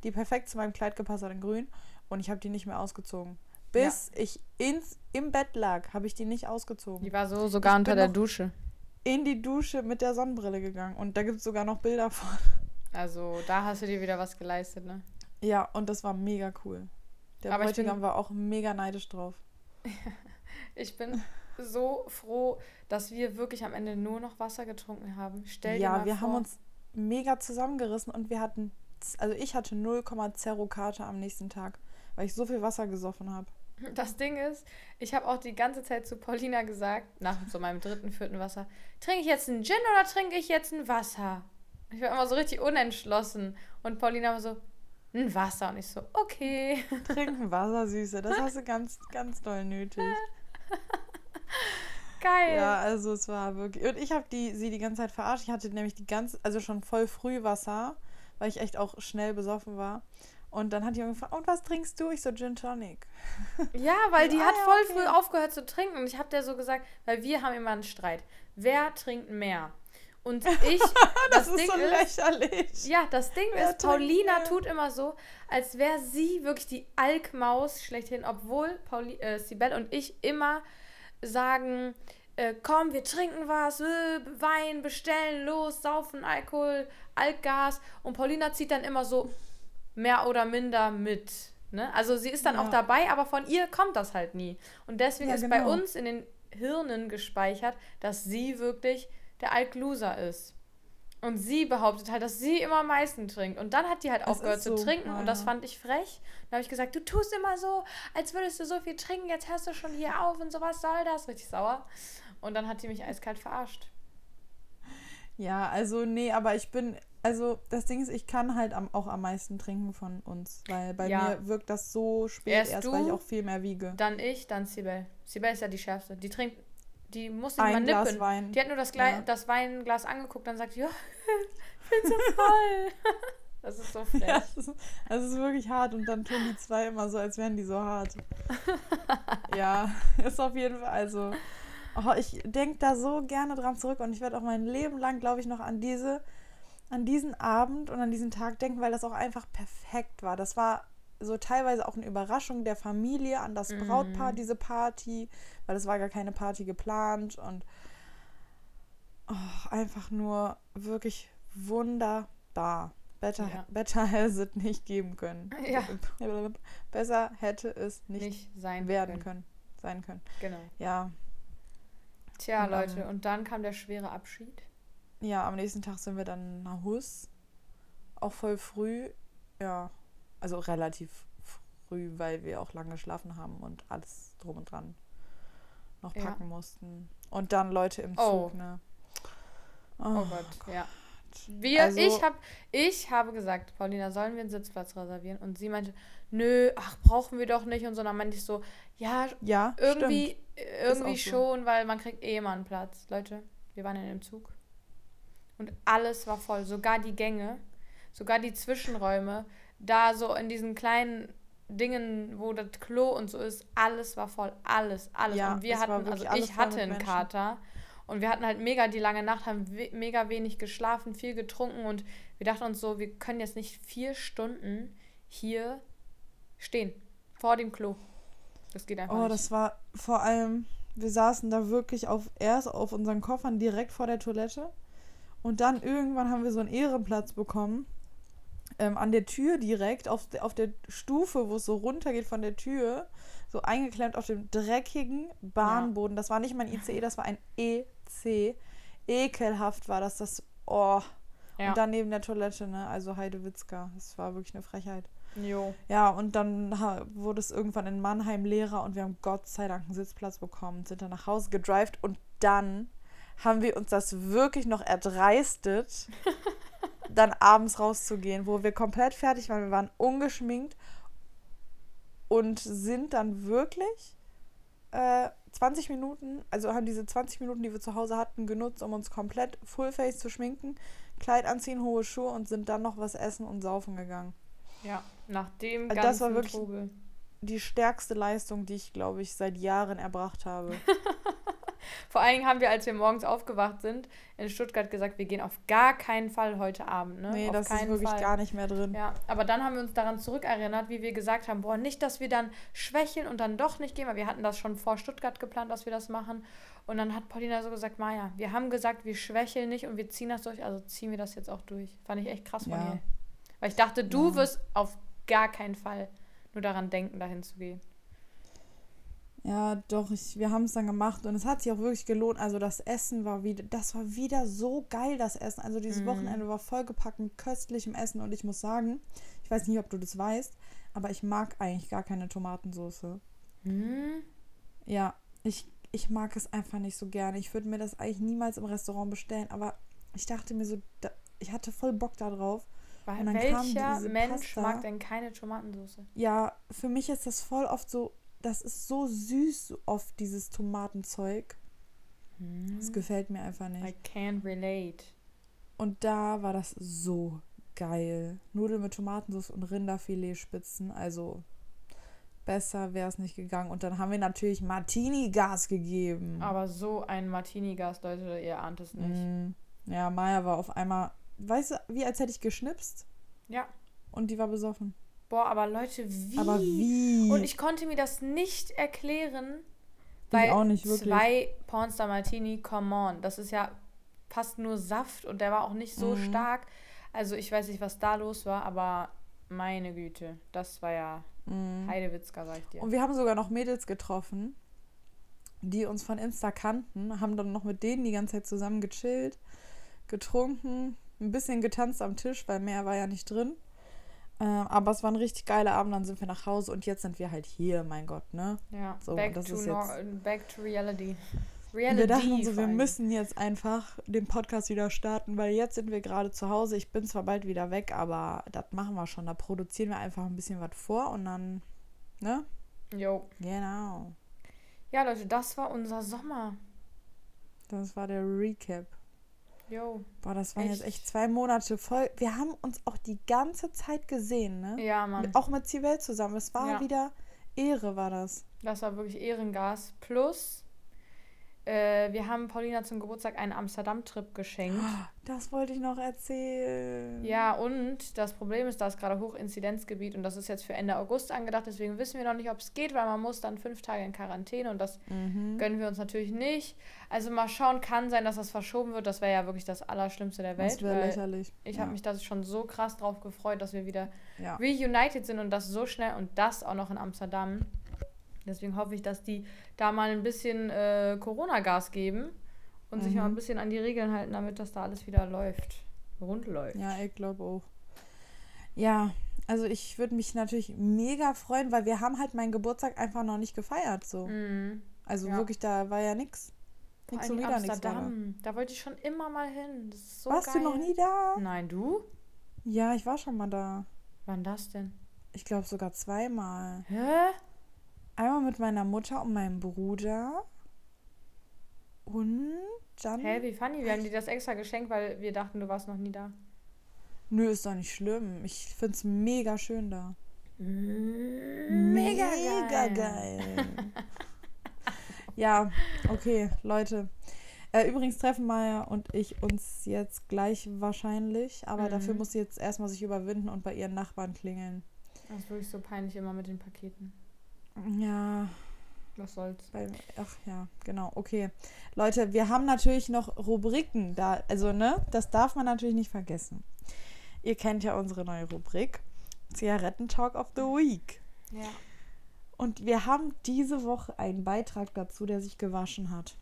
die perfekt zu meinem Kleid gepasst hat in grün. Und ich habe die nicht mehr ausgezogen. Bis ich ins, im Bett lag, habe ich die nicht ausgezogen. Die war so sogar Ich unter der Dusche. In die Dusche mit der Sonnenbrille gegangen. Und da gibt es sogar noch Bilder von. Also da hast du dir wieder was geleistet, ne? Ja, und das war mega cool. Der Aber Bräutigam war auch mega neidisch drauf. *laughs* Ich bin so froh, dass wir wirklich am Ende nur noch Wasser getrunken haben. Stell dir ja, mal wir vor. haben uns mega zusammengerissen und wir hatten, also ich hatte 0,0 Karte am nächsten Tag, weil ich so viel Wasser gesoffen habe. Das Ding ist, ich habe auch die ganze Zeit zu Paulina gesagt, nach so meinem dritten, vierten Wasser, trinke ich jetzt einen Gin oder trinke ich jetzt ein Wasser? Ich war immer so richtig unentschlossen. Und Paulina war so, ein Wasser. Und ich so, okay. Trinken Wasser, Süße, das hast du ganz, ganz doll nötig. *laughs* Geil. Ja, also es war wirklich. Und ich habe die, sie die ganze Zeit verarscht. Ich hatte nämlich die ganze, also schon voll früh Wasser, weil ich echt auch schnell besoffen war. Und dann hat die gefragt, und was trinkst du? Ich so Gin Tonic. *laughs* Ja, weil die Ah, hat voll okay. früh aufgehört zu trinken. Und ich habe der so gesagt, weil wir haben immer einen Streit. Wer trinkt mehr? Und *laughs* ich, Das, das, ist Ding so ist, lächerlich. Ja, das Ding Wer ist, Paulina mehr? tut immer so, als wäre sie wirklich die Alkmaus schlechthin, obwohl Pauli äh, Sibel und ich immer sagen, äh, komm, wir trinken was, äh, Wein, bestellen, los, saufen, Alkohol, Alkgas. Und Paulina zieht dann immer so mehr oder minder mit. Ne? Also sie ist dann Ja. auch dabei, aber von ihr kommt das halt nie. Und deswegen Ja, ist bei genau. uns in den Hirnen gespeichert, dass sie wirklich der Alkloser ist. Und sie behauptet halt, dass sie immer am meisten trinkt. Und dann hat die halt aufgehört ist zu so, trinken. ja, Und das fand ich frech. Dann habe ich gesagt, du tust immer so, als würdest du so viel trinken. Jetzt hörst du schon hier auf und so, was soll das? Richtig sauer. Und dann hat die mich eiskalt verarscht. Ja, also nee, aber ich bin, also das Ding ist, ich kann halt am, auch am meisten trinken von uns, weil bei Ja. mir wirkt das so spät Erst erst, du, weil ich auch viel mehr wiege. Dann ich, dann Sibel. Sibel ist ja die schärfste. Die trinkt, die muss nicht mal Ein Glas nippen. Wein. Die hat nur das, Gle Ja. das Weinglas angeguckt, dann sagt, ja, *laughs* ich bin so voll. *laughs* das ist so *laughs* frech. Ja, das ist, das ist wirklich hart und dann tun die zwei immer so, als wären die so hart. ja, ist auf jeden Fall, also, oh, ich denke da so gerne dran zurück und ich werde auch mein Leben lang, glaube ich, noch an diese, an diesen Abend und an diesen Tag denken, weil das auch einfach perfekt war. Das war so teilweise auch eine Überraschung der Familie an das Brautpaar, diese Party, weil es war gar keine Party geplant und oh, einfach nur wirklich wunderbar. Better, Ja. better has it nicht geben können. Ja. *laughs* Besser hätte es nicht, Nicht sein werden können. können. Sein können. Genau. Ja. Tja, Und, Leute, ähm, und dann kam der schwere Abschied. Ja, am nächsten Tag sind wir dann nach Hus. Auch voll früh. Ja. Also relativ früh, weil wir auch lange geschlafen haben und alles drum und dran noch Ja. packen mussten. Und dann Leute im Oh. Zug, ne? Oh, Gott, ja. Wir, Also- ich, hab, ich habe gesagt, Paulina, sollen wir einen Sitzplatz reservieren? Und sie meinte, nö, ach, brauchen wir doch nicht. Und so, dann meinte ich so, ja, Ja, irgendwie, stimmt. irgendwie auch so. schon, weil man kriegt eh immer einen Platz. Leute, wir waren in dem Zug. Und alles war voll. Sogar die Gänge, sogar die Zwischenräume, da so in diesen kleinen Dingen, wo das Klo und so ist, alles war voll. Alles, alles. Ja, und wir hatten, also ich hatte einen Menschen. Kater. Und wir hatten halt mega die lange Nacht, haben we mega wenig geschlafen, viel getrunken und wir dachten uns so, wir können jetzt nicht vier Stunden hier stehen, vor dem Klo. Das geht einfach Oh, nicht. das war vor allem, wir saßen da wirklich auf erst auf unseren Koffern direkt vor der Toilette und dann irgendwann haben wir so einen Ehrenplatz bekommen. Ähm, an der Tür direkt, auf, der- auf der Stufe, wo es so runtergeht von der Tür, so eingeklemmt auf dem dreckigen Bahnboden. Das war nicht mein ICE, das war ein EC. Ekelhaft war das, das, oh. Ja. Und dann neben der Toilette, ne, also Heidewitzka. Das war wirklich eine Frechheit. Jo. Ja, und dann wurde es irgendwann in Mannheim leerer und wir haben Gott sei Dank einen Sitzplatz bekommen, sind dann nach Hause gedrived und dann haben wir uns das wirklich noch erdreistet, *laughs* dann abends rauszugehen, wo wir komplett fertig waren. Wir waren ungeschminkt und sind dann wirklich äh, 20 Minuten, also haben diese 20 Minuten, die wir zu Hause hatten, genutzt, um uns komplett Fullface zu schminken, Kleid anziehen, hohe Schuhe und sind dann noch was essen und saufen gegangen. Ja, nach dem Also ganzen das war wirklich- Trubel. Die stärkste Leistung, die ich, glaube ich, seit Jahren erbracht habe. *laughs* Vor allen Dingen haben wir, als wir morgens aufgewacht sind, in Stuttgart gesagt, wir gehen auf gar keinen Fall heute Abend. Ne? nee, auf das ist wirklich Fall. gar nicht mehr drin. Ja, aber dann haben wir uns daran zurückerinnert, wie wir gesagt haben, boah, nicht, dass wir dann schwächeln und dann doch nicht gehen, weil wir hatten das schon vor Stuttgart geplant, dass wir das machen. Und dann hat Paulina so gesagt, Maja, wir haben gesagt, wir schwächeln nicht und wir ziehen das durch, also ziehen wir das jetzt auch durch. Fand ich echt krass von Ja. ihr. Weil ich dachte, du Ja. wirst auf gar keinen Fall nur daran denken, dahin zu gehen. Ja, doch, ich, wir haben es dann gemacht und es hat sich auch wirklich gelohnt. Also das Essen war wieder, das war wieder so geil, das Essen. Also dieses Mhm. Wochenende war vollgepackt mit köstlichem Essen und ich muss sagen, ich weiß nicht, ob du das weißt, aber ich mag eigentlich gar keine Tomatensauce. Hm? Ja, ich, ich mag es einfach nicht so gerne. Ich würde mir das eigentlich niemals im Restaurant bestellen, aber ich dachte mir so, da, ich hatte voll Bock darauf. Weil welcher Mensch Pasta. mag denn keine Tomatensauce? Ja, für mich ist das voll oft so, das ist so süß, so oft dieses Tomatenzeug. Das gefällt mir einfach nicht. I can't relate. Und da war das so geil. Nudeln mit Tomatensauce und Rinderfiletspitzen. Also besser wäre es nicht gegangen. Und dann haben wir natürlich Martini-Gas gegeben. Aber so ein Martini-Gas, Leute, ihr ahnt es nicht. Mm, Ja, Maya war auf einmal, weißt du, wie als hätte ich geschnipst Ja. und die war besoffen. Boah, aber Leute, wie? Aber wie? Und ich konnte mir das nicht erklären, Ich weil auch nicht, wirklich. zwei Pornstar Martini, come on, das ist ja fast nur Saft und der war auch nicht so Mhm. stark. Also ich weiß nicht, was da los war, aber meine Güte, das war ja Heidewitzka, sag ich dir. Mhm. Und wir haben sogar noch Mädels getroffen, die uns von Insta kannten, haben dann noch mit denen die ganze Zeit zusammen gechillt, getrunken, ein bisschen getanzt am Tisch, weil mehr war ja nicht drin. Ähm, aber es war ein richtig geiler Abend, dann sind wir nach Hause und jetzt sind wir halt hier, mein Gott, ne? ja, so, back, das to ist nor- back to reality. Reality. wir dachten uns so, wir müssen jetzt einfach den Podcast wieder starten, weil jetzt sind wir gerade zu Hause. Ich bin zwar bald wieder weg, aber das machen wir schon. Da produzieren wir einfach ein bisschen was vor und dann, ne? Jo. Genau. Ja, Leute, das war unser Sommer. Das war der Recap. Jo. Boah, das waren jetzt Echt? echt zwei Monate voll. Wir haben uns auch die ganze Zeit gesehen, ne? Ja, Mann. Auch mit Sibel zusammen. Es war Ja. wieder Ehre, war das. Das war wirklich Ehrengas. Plus, äh, wir haben Paulina zum Geburtstag einen Amsterdam-Trip geschenkt. Das wollte ich noch erzählen. Ja, und das Problem ist, da ist gerade Hochinzidenzgebiet und das ist jetzt für Ende August angedacht. Deswegen wissen wir noch nicht, ob es geht, weil man muss dann fünf Tage in Quarantäne und das Mhm. gönnen wir uns natürlich nicht. Also mal schauen, kann sein, dass das verschoben wird. Das wäre ja wirklich das Allerschlimmste der Welt. Das wäre lächerlich. Ich ja. habe mich da schon so krass drauf gefreut, dass wir wieder Ja. reunited sind und das so schnell und das auch noch in Amsterdam. Deswegen hoffe ich, dass die da mal ein bisschen äh, Corona-Gas geben und sich mal Mhm. ein bisschen an die Regeln halten, damit das da alles wieder läuft. Rund läuft. Ja, ich glaube auch. Ja, also ich würde mich natürlich mega freuen, weil wir haben halt meinen Geburtstag einfach noch nicht gefeiert. So. Mhm. Also Ja. wirklich, da war ja nix. Vor Nix und wieder war da. Amsterdam. Da wollte ich schon immer mal hin. So Warst geil. du noch nie da? Nein, du? Ja, ich war schon mal da. Wann das denn? Ich glaube sogar zweimal. Hä? Einmal mit meiner Mutter und meinem Bruder. Und dann. Hä, wie funny. Wir haben dir das extra geschenkt, weil wir dachten, du warst noch nie da. Nö, ist doch nicht schlimm. Ich finde es mega schön da. Mega, geil. geil. ja, okay, Leute. Äh, übrigens treffen Maya und ich uns jetzt gleich wahrscheinlich, aber Mhm. dafür muss sie jetzt erstmal sich überwinden und bei ihren Nachbarn klingeln. Das ist wirklich so peinlich immer mit den Paketen. Ja, Was soll's. bei, ach ja, genau, okay. Leute, wir haben natürlich noch Rubriken da, also ne, das darf man natürlich nicht vergessen. Ihr kennt ja unsere neue Rubrik, Zigarettentalk of the Week. Ja. Und wir haben diese Woche einen Beitrag dazu, der sich gewaschen hat.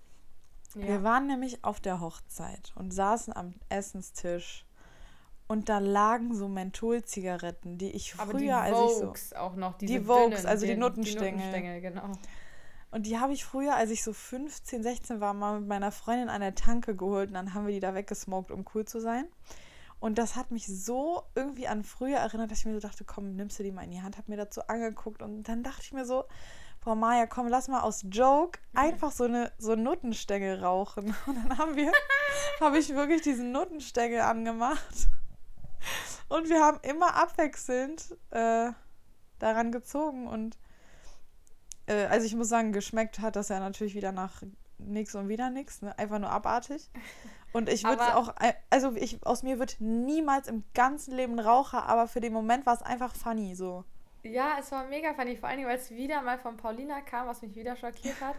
Wir ja. waren nämlich auf der Hochzeit und saßen am Essenstisch. Und da lagen so Mentholzigaretten, die ich Aber die früher, als ich so. Auch noch. Diese Die Vokes, dünnen, also die die Nuttenstängel. Nuttenstängel, genau. Und die habe ich früher, als ich so 15, 16 war, mal mit meiner Freundin an der Tanke geholt und dann haben wir die da weggesmoked, um cool zu sein. Und das hat mich so irgendwie an früher erinnert, dass ich mir so dachte, komm, nimmst du die mal in die Hand, hab mir dazu angeguckt und dann dachte ich mir so, Frau Maja, komm, lass mal aus Joke einfach so eine so Nuttenstängel rauchen. *laughs* Und dann haben wir, *laughs* habe ich wirklich diesen Nuttenstängel angemacht. Und wir haben immer abwechselnd äh, daran gezogen und äh, also ich muss sagen, geschmeckt hat das ja natürlich wieder nach nix und wieder nix, ne? Einfach nur abartig. Und ich würde auch, äh, also ich, aus mir wird niemals im ganzen Leben Raucher, aber für den Moment war es einfach funny so. Ja, es war mega funny, vor allen Dingen, weil es wieder mal von Paulina kam, was mich wieder schockiert hat.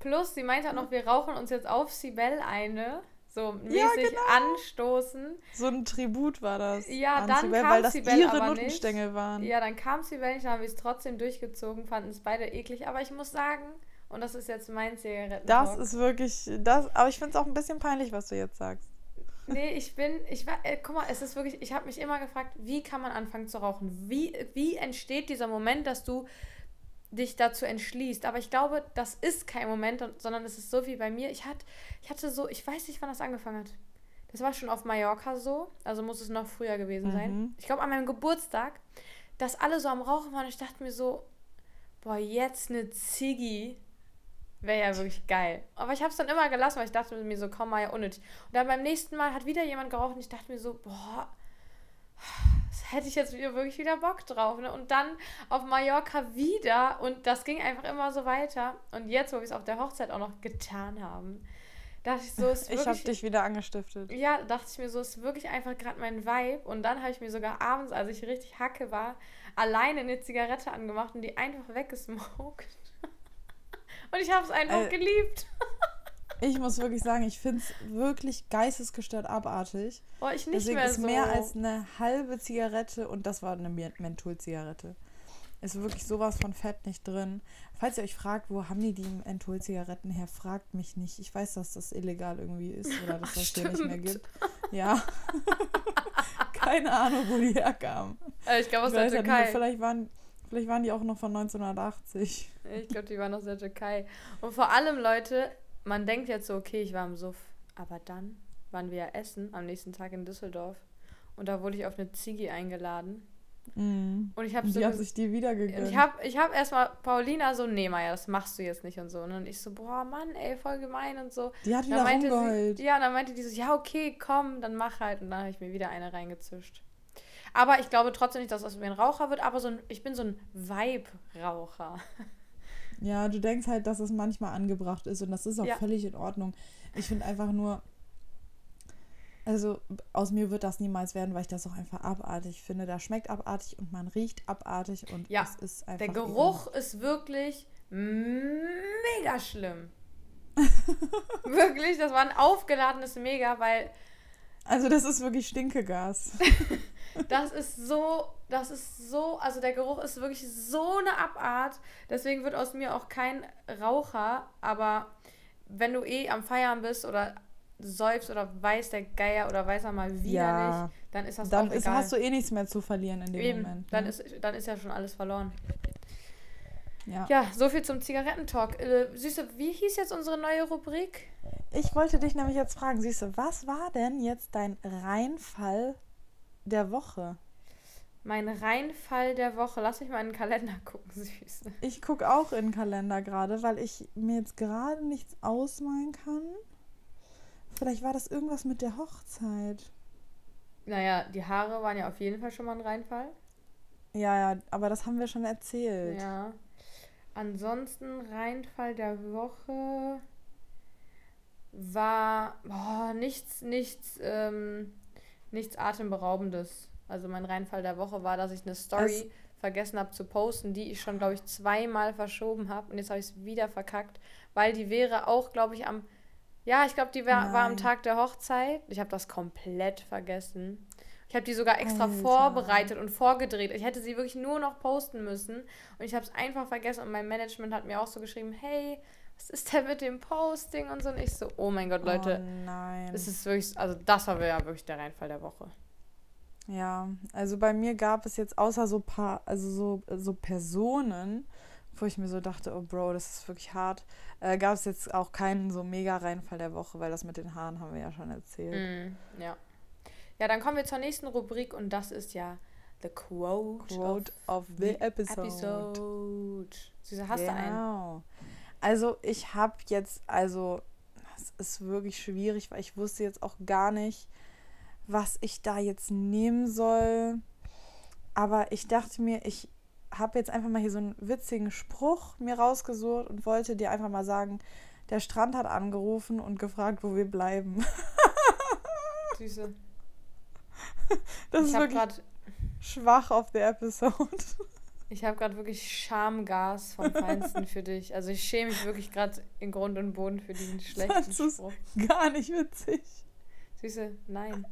Plus, sie meinte auch noch, wir rauchen uns jetzt auf Sibel eine. So mäßig genau. anstoßen. So ein Tribut war das. Ja, an dann Sibel, kam weil das Sibel ihre. Nuttenstängel waren. Ja, dann kam Sibel nicht, dann haben wir es trotzdem durchgezogen, fanden es beide eklig. Aber ich muss sagen, und das ist jetzt mein Zigaretten. Das ist wirklich, das, aber ich finde es auch ein bisschen peinlich, was du jetzt sagst. Nee, ich bin, ich war, äh, guck mal, es ist wirklich, ich habe mich immer gefragt, wie kann man anfangen zu rauchen? Wie, wie entsteht dieser Moment, dass du dich dazu entschließt? Aber ich glaube, das ist kein Moment, sondern es ist so wie bei mir. Ich hatte, ich hatte so, ich weiß nicht, wann das angefangen hat. Das war schon auf Mallorca so, also muss es noch früher gewesen sein. Mhm. Ich glaube, an meinem Geburtstag, dass alle so am Rauchen waren. Ich dachte mir so, boah, jetzt eine Ziggy wäre ja wirklich geil. Aber ich habe es dann immer gelassen, weil ich dachte mir so, komm mal, ja unnötig. Und dann beim nächsten Mal hat wieder jemand geraucht und ich dachte mir so, boah, hätte ich jetzt wirklich wieder Bock drauf. Ne? Und dann auf Mallorca wieder und das ging einfach immer so weiter. Und jetzt, wo wir es auf der Hochzeit auch noch getan haben, dachte ich so, es ist Ich habe wirklich... dich wieder angestiftet. Ja, dachte ich mir so, ist wirklich einfach gerade mein Vibe. Und dann habe ich mir sogar abends, als ich richtig hacke war, alleine eine Zigarette angemacht und die einfach weggesmoked. *laughs* Und ich habe es einfach Äh, geliebt. *laughs* Ich muss wirklich sagen, ich finde es wirklich geistesgestört abartig. Boah, ich nicht Deswegen mehr ist so. mehr als eine halbe Zigarette und das war eine Men- Mentholzigarette. Ist wirklich sowas von Fett nicht drin. Falls ihr euch fragt, wo haben die die Mentholzigaretten her, fragt mich nicht. Ich weiß, dass das illegal irgendwie ist oder dass *laughs* das hier nicht mehr gibt. Ja. *laughs* Keine Ahnung, wo die herkamen. Äh, ich glaube aus der nicht mehr, Türkei. vielleicht waren, vielleicht waren die auch noch von 1980. Ich glaube, die waren aus der Türkei. Und vor allem, Leute, man denkt jetzt so, okay, ich war im Suff. Aber dann waren wir ja essen am nächsten Tag in Düsseldorf. Und da wurde ich auf eine Ziggy eingeladen. Mhm. Und ich habe so die hat sich die wieder gegönnt. Ich habe ich hab erstmal Paulina so, nee, Maja, das machst du jetzt nicht und so. Und ich so, boah, Mann, ey, voll gemein und so. die hat Dann wieder meinte rumgeheult. sie, ja, und dann meinte die so, ja, okay, komm, dann mach halt. Und dann habe ich mir wieder eine reingezischt. Aber ich glaube trotzdem nicht, dass das mir ein Raucher wird, aber so ein, ich bin so ein Vibe-Raucher. *laughs* Ja, du denkst halt, dass es manchmal angebracht ist und das ist auch Ja. völlig in Ordnung. Ich finde einfach nur, also aus mir wird das niemals werden, weil ich das auch einfach abartig finde. Da schmeckt abartig und man riecht abartig und Ja, es ist einfach. Der Geruch ist wirklich mega schlimm. *laughs* wirklich, das war ein aufgeladenes Mega, weil Also das ist wirklich Stinkegas. *laughs* Das ist so, das ist so, also der Geruch ist wirklich so eine Abart. Deswegen wird aus mir auch kein Raucher. Aber wenn du eh am Feiern bist oder säufst oder weiß der Geier oder weiß er mal wieder Ja. nicht, dann ist das Dann auch ist, egal. hast du eh nichts mehr zu verlieren in dem Eben, Moment. dann, ne? ist, dann ist ja schon alles verloren. Ja. Ja, so viel zum Zigarettentalk. Äh, Süße, wie hieß jetzt unsere neue Rubrik? Ich wollte dich nämlich jetzt fragen, du, was war denn jetzt dein Reinfall der Woche? Mein Reinfall der Woche. Lass mich mal in den Kalender *laughs* gucken, Süße. Ich gucke auch in den Kalender gerade, weil ich mir jetzt gerade nichts ausmalen kann. Vielleicht war das irgendwas mit der Hochzeit. Naja, die Haare waren ja auf jeden Fall schon mal ein Reinfall. Ja, ja, aber das haben wir schon erzählt. Ja. Ansonsten Reinfall der Woche war boah, nichts, nichts, ähm, nichts atemberaubendes. Also mein Reinfall der Woche war, dass ich eine Story vergessen habe zu posten, die ich schon, glaube ich, zweimal verschoben habe. Und jetzt habe ich es wieder verkackt, weil die wäre auch, glaube ich, am, ja, ich glaube, die war, war am. Tag der Hochzeit. Ich habe das komplett vergessen. Ich habe die sogar extra Alter. vorbereitet und vorgedreht. Ich hätte sie wirklich nur noch posten müssen. Und ich habe es einfach vergessen. Und mein Management hat mir auch so geschrieben, hey, was ist denn mit dem Posting und so. Und ich so, oh mein Gott, Leute. Oh nein. Es ist wirklich, also das war ja wirklich der Reinfall der Woche. Ja, also bei mir gab es jetzt außer so paar, also so, so Personen, wo ich mir so dachte, oh Bro, das ist wirklich hart, äh, gab es jetzt auch keinen so mega Reinfall der Woche, weil das mit den Haaren haben wir ja schon erzählt. Mm, ja. Ja, dann kommen wir zur nächsten Rubrik und das ist ja The Quote, Quote of the episode. episode. Süße, hast du einen? Genau. Also ich habe jetzt, also es ist wirklich schwierig, weil ich wusste jetzt auch gar nicht, was ich da jetzt nehmen soll. Aber ich dachte mir, ich habe jetzt einfach mal hier so einen witzigen Spruch mir rausgesucht und wollte dir einfach mal sagen, der Strand hat angerufen und gefragt, wo wir bleiben. Süße. *laughs* Das ich ist habe wirklich gerade schwach auf der Episode. *laughs* ich hab grad wirklich Schamgas vom Feinsten für dich. Also ich schäme mich wirklich gerade in Grund und Boden für diesen schlechten Das ist Spruch. gar nicht witzig. Süße, nein.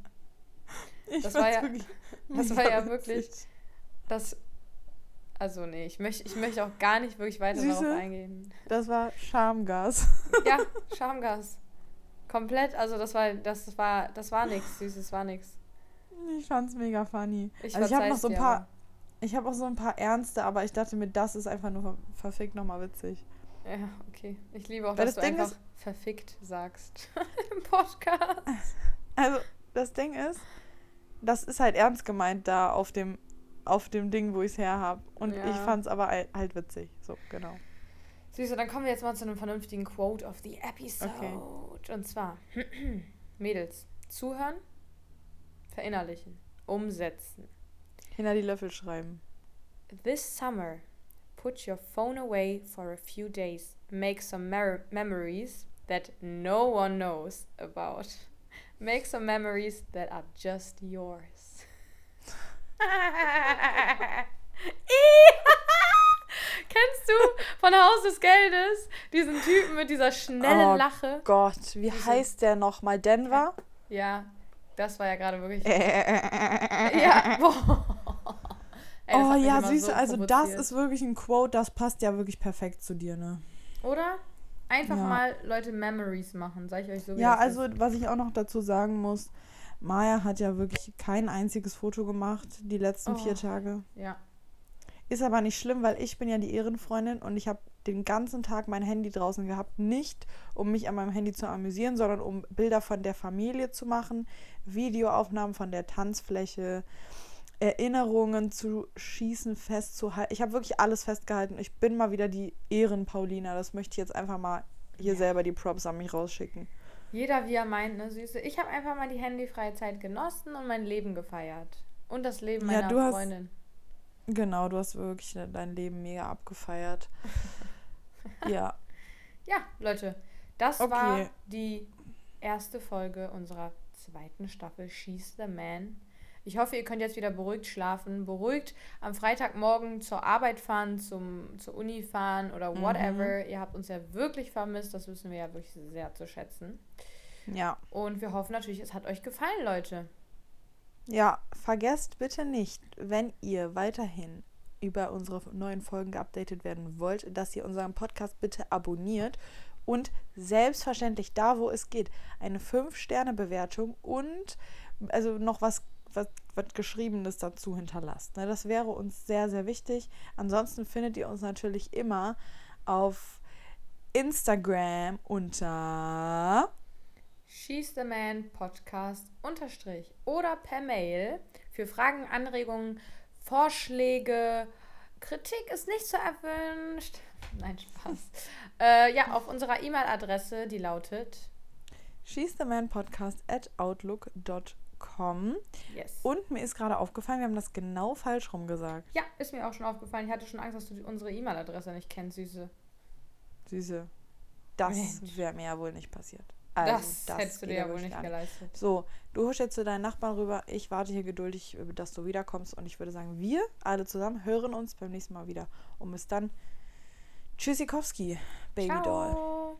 Ich Das war ja- wirklich das war ja witzig. wirklich- Das. Also nee, ich möchte ich möchte auch gar nicht wirklich weiter Süße. darauf eingehen. Das war Schamgas. Ja, Schamgas. Komplett, also das war, das war, das war nix, süß, das war nix. Ich fand's mega funny. Ich also ich habe noch so ein paar, aber- ich habe auch so ein paar ernste, aber ich dachte mir, das ist einfach nur ver- verfickt nochmal witzig. Ja, okay. Ich liebe auch, Weil dass das du Ding einfach ist- verfickt sagst *laughs* im Podcast. *laughs* Also das Ding ist, das ist halt ernst gemeint da auf dem, auf dem Ding, wo ich es her habe. Und Ja. ich fand's aber halt halt witzig. So, genau. Süße, dann kommen wir jetzt mal zu einem vernünftigen Quote of the episode. Und zwar, *clears throat* Mädels, zuhören, verinnerlichen, umsetzen. Hinter die Löffel schreiben. This summer, put your phone away for a few days. Make some memories that no one knows about. Make some memories that are just yours. *laughs* Kennst du von Haus des Geldes diesen Typen mit dieser schnellen Oh Lache? Gott, wie heißt der nochmal? Denver? Ja, das war ja gerade wirklich. Äh, Ja, boah. *laughs* Ey, oh ja, süße, so also das ist wirklich ein Quote, das passt ja wirklich perfekt zu dir, ne? Oder? Einfach Ja. mal Leute Memories machen, sag ich euch so. Ja, also was ich auch noch dazu sagen muss, Maya hat ja wirklich kein einziges Foto gemacht die letzten Oh. vier Tage. Ist. Ja. Ist aber nicht schlimm, weil ich bin ja die Ehrenfreundin und ich habe den ganzen Tag mein Handy draußen gehabt. Nicht, um mich an meinem Handy zu amüsieren, sondern um Bilder von der Familie zu machen, Videoaufnahmen von der Tanzfläche, Erinnerungen zu schießen, festzuhalten. Ich habe wirklich alles festgehalten. Ich bin mal wieder die Ehrenpaulina. Das möchte ich jetzt einfach mal hier Ja. selber die Props an mich rausschicken. Jeder wie er meint, ne, Süße. Ich habe einfach mal die handyfreie Zeit genossen und mein Leben gefeiert. Und das Leben Ja, meiner hast- Freundin. Genau, du hast wirklich dein Leben mega abgefeiert. *laughs* ja. *laughs* Ja, Leute, das Okay. war die erste Folge unserer zweiten Staffel She's the Man. Ich hoffe, ihr könnt jetzt wieder beruhigt schlafen, beruhigt am Freitagmorgen zur Arbeit fahren, zum, zur Uni fahren oder Mhm. whatever. Ihr habt uns ja wirklich vermisst, das wissen wir ja wirklich sehr zu schätzen. Ja. Und wir hoffen natürlich, es hat euch gefallen, Leute. Ja, vergesst bitte nicht, wenn ihr weiterhin über unsere neuen Folgen geupdatet werden wollt, dass ihr unseren Podcast bitte abonniert und selbstverständlich da, wo es geht, eine 5-Sterne-Bewertung und also noch was, was, was Geschriebenes dazu hinterlasst. Ne? Das wäre uns sehr, sehr wichtig. Ansonsten findet ihr uns natürlich immer auf Instagram unter She's the Man Podcast unterstrich oder per Mail für Fragen, Anregungen, Vorschläge. Kritik ist nicht so erwünscht. Nein, Spaß. *laughs* äh, ja, auf unserer E-Mail-Adresse, die lautet She's the Man Podcast at outlook.com. yes. Und mir ist gerade aufgefallen, wir haben das genau falsch rum gesagt. Ja, ist mir auch schon aufgefallen. Ich hatte schon Angst, dass du unsere E-Mail-Adresse nicht kennst, Süße. Süße. Das wäre mir ja wohl nicht passiert. Also, das, hättest du dir ja wohl nicht gar geleistet. So, du husch jetzt zu deinen Nachbarn rüber. Ich warte hier geduldig, dass du wiederkommst. Und ich würde sagen, wir alle zusammen hören uns beim nächsten Mal wieder. Und bis dann. Tschüssikowski, Baby Doll. Ciao.